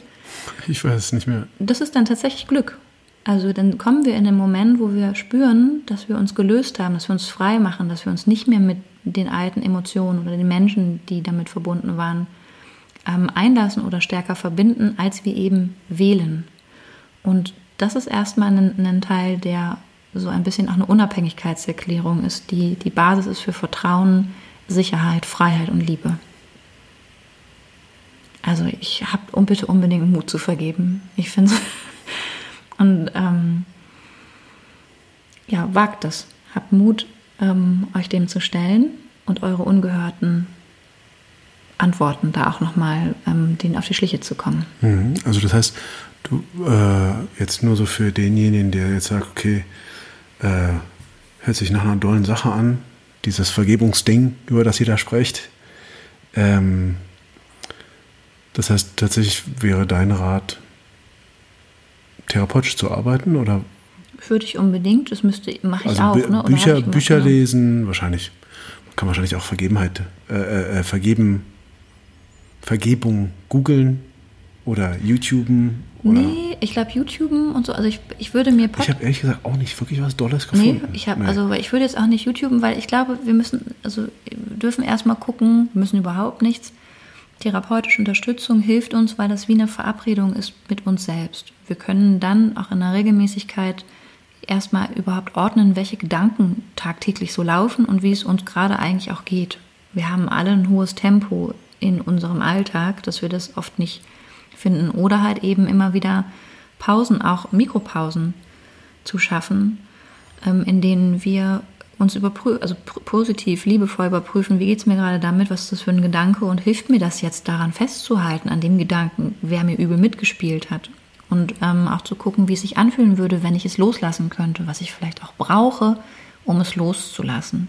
Ich weiß es nicht mehr. Das ist dann tatsächlich Glück. Also dann kommen wir in den Moment, wo wir spüren, dass wir uns gelöst haben, dass wir uns frei machen, dass wir uns nicht mehr mit den alten Emotionen oder den Menschen, die damit verbunden waren, ähm, einlassen oder stärker verbinden, als wir eben wählen. Und das ist erstmal ein, ein Teil, der so ein bisschen auch eine Unabhängigkeitserklärung ist, die die Basis ist für Vertrauen, Sicherheit, Freiheit und Liebe. Also ich habe bitte unbedingt Mut zu vergeben. Ich finde es. Und ähm, ja, wagt es. Habt Mut, ähm, euch dem zu stellen und eure ungehörten Antworten da auch nochmal ähm, denen auf die Schliche zu kommen. Mhm. Also das heißt, du äh, jetzt nur so für denjenigen, der jetzt sagt, okay, äh, hört sich nach einer dollen Sache an, dieses Vergebungsding, über das ihr da sprecht. Ähm, das heißt, tatsächlich wäre dein Rat, therapeutisch zu arbeiten oder? Würde ich unbedingt, das müsste mache ich also auch. Ne? Bücher, Bücher genau. lesen, wahrscheinlich, man kann wahrscheinlich auch Vergebenheit, äh, äh, äh vergeben Vergebung googeln oder YouTuben? Oder? Nee, ich glaube YouTuben und so. Also ich, ich würde mir. Pod ich habe ehrlich gesagt auch nicht wirklich was Dolles gefunden. Nee, ich habe nee. also ich würde jetzt auch nicht YouTuben, weil ich glaube, wir müssen also wir dürfen erstmal gucken, müssen überhaupt nichts. Therapeutische Unterstützung hilft uns, weil das wie eine Verabredung ist mit uns selbst. Wir können dann auch in der Regelmäßigkeit erstmal überhaupt ordnen, welche Gedanken tagtäglich so laufen und wie es uns gerade eigentlich auch geht. Wir haben alle ein hohes Tempo in unserem Alltag, dass wir das oft nicht finden. Oder halt eben immer wieder Pausen, auch Mikropausen zu schaffen, ähm, in denen wir uns überprüfen, also positiv, liebevoll überprüfen, wie geht es mir gerade damit, was ist das für ein Gedanke und hilft mir das jetzt daran festzuhalten, an dem Gedanken, wer mir übel mitgespielt hat. Und ähm, auch zu gucken, wie es sich anfühlen würde, wenn ich es loslassen könnte, was ich vielleicht auch brauche, um es loszulassen.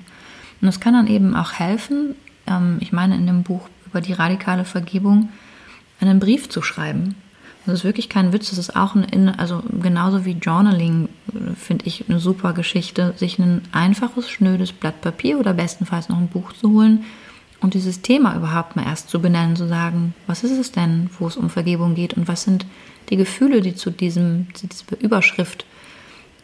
Und es kann dann eben auch helfen, ähm, ich meine in dem Buch über die radikale Vergebung einen Brief zu schreiben. Das ist wirklich kein Witz, das ist auch ein, also genauso wie Journaling, finde ich eine super Geschichte, sich ein einfaches, schnödes Blatt Papier oder bestenfalls noch ein Buch zu holen und dieses Thema überhaupt mal erst zu benennen, zu sagen, was ist es denn, wo es um Vergebung geht und was sind die Gefühle, die zu diesem, zu dieser Überschrift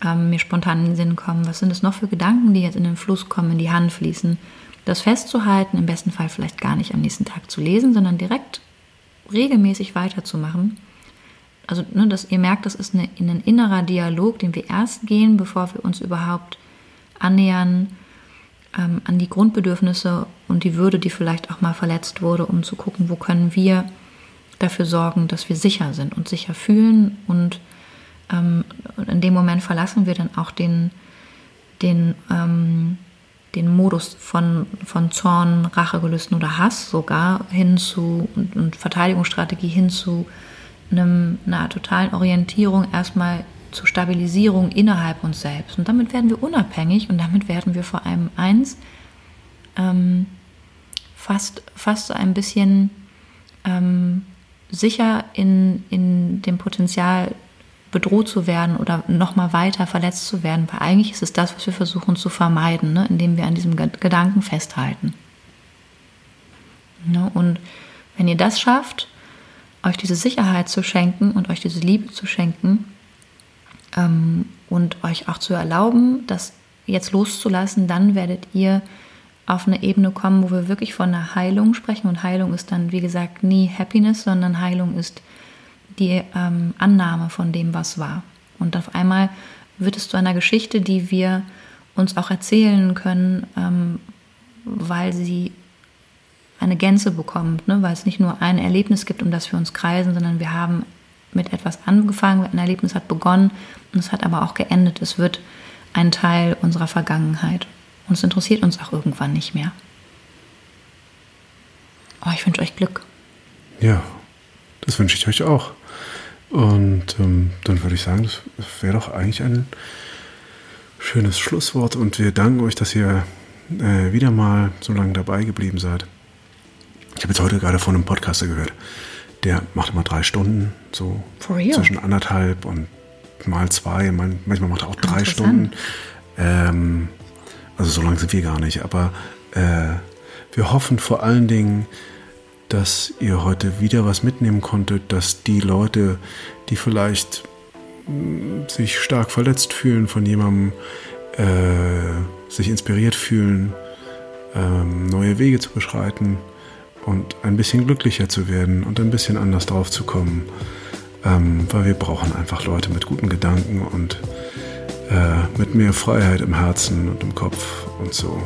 ähm, mir spontan in den Sinn kommen, was sind es noch für Gedanken, die jetzt in den Fluss kommen, in die Hand fließen das festzuhalten, im besten Fall vielleicht gar nicht am nächsten Tag zu lesen, sondern direkt regelmäßig weiterzumachen. Also, ne, dass ihr merkt, das ist eine, ein innerer Dialog, den wir erst gehen, bevor wir uns überhaupt annähern ähm, an die Grundbedürfnisse und die Würde, die vielleicht auch mal verletzt wurde, um zu gucken, wo können wir dafür sorgen, dass wir sicher sind und sicher fühlen. Und ähm, in dem Moment verlassen wir dann auch den, den ähm, den Modus von, von Zorn, Rachegelüsten oder Hass sogar hin zu und, und Verteidigungsstrategie hin zu einem, einer totalen Orientierung erstmal zur Stabilisierung innerhalb uns selbst. Und damit werden wir unabhängig und damit werden wir vor allem eins, ähm, fast, fast so ein bisschen ähm, sicher in, in dem Potenzial bedroht zu werden oder noch mal weiter verletzt zu werden, weil eigentlich ist es das, was wir versuchen zu vermeiden, ne? indem wir an diesem Gedanken festhalten. Ne? Und wenn ihr das schafft, euch diese Sicherheit zu schenken und euch diese Liebe zu schenken ähm, und euch auch zu erlauben, das jetzt loszulassen, dann werdet ihr auf eine Ebene kommen, wo wir wirklich von einer Heilung sprechen. Und Heilung ist dann, wie gesagt, nie Happiness, sondern Heilung ist die ähm, Annahme von dem, was war. Und auf einmal wird es zu einer Geschichte, die wir uns auch erzählen können, ähm, weil sie eine Gänze bekommt, ne? weil es nicht nur ein Erlebnis gibt, um das wir uns kreisen, sondern wir haben mit etwas angefangen, ein Erlebnis hat begonnen und es hat aber auch geendet. Es wird ein Teil unserer Vergangenheit. Und es interessiert uns auch irgendwann nicht mehr. Oh, ich wünsche euch Glück. Ja, das wünsche ich euch auch. Und ähm, dann würde ich sagen, das wäre doch eigentlich ein schönes Schlusswort. Und wir danken euch, dass ihr äh, wieder mal so lange dabei geblieben seid. Ich habe jetzt heute gerade von einem Podcaster gehört. Der macht immer drei Stunden, so zwischen anderthalb und mal zwei. Manchmal macht er auch drei Stunden. Ähm, also so lange sind wir gar nicht. Aber äh, wir hoffen vor allen Dingen, dass ihr heute wieder was mitnehmen konntet, dass die Leute, die vielleicht mh, sich stark verletzt fühlen von jemandem, äh, sich inspiriert fühlen, ähm, neue Wege zu beschreiten und ein bisschen glücklicher zu werden und ein bisschen anders drauf zu kommen. Ähm, weil wir brauchen einfach Leute mit guten Gedanken und äh, mit mehr Freiheit im Herzen und im Kopf und so.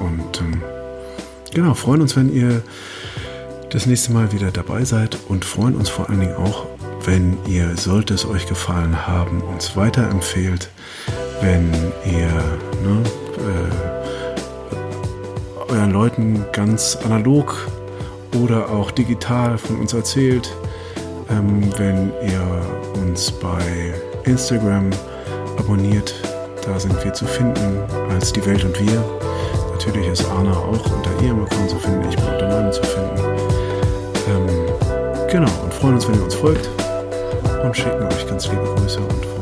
Und ähm, genau, freuen uns, wenn ihr das nächste Mal wieder dabei seid und freuen uns vor allen Dingen auch, wenn ihr, sollte es euch gefallen haben, uns weiterempfehlt, wenn ihr ne, äh, euren Leuten ganz analog oder auch digital von uns erzählt, ähm, wenn ihr uns bei Instagram abonniert, da sind wir zu finden als die Welt und wir. Natürlich ist Arna auch unter ihrem Account zu finden, ich bin unter meinem zu finden. Genau, und freuen uns, wenn ihr uns folgt und schicken euch ganz liebe Grüße und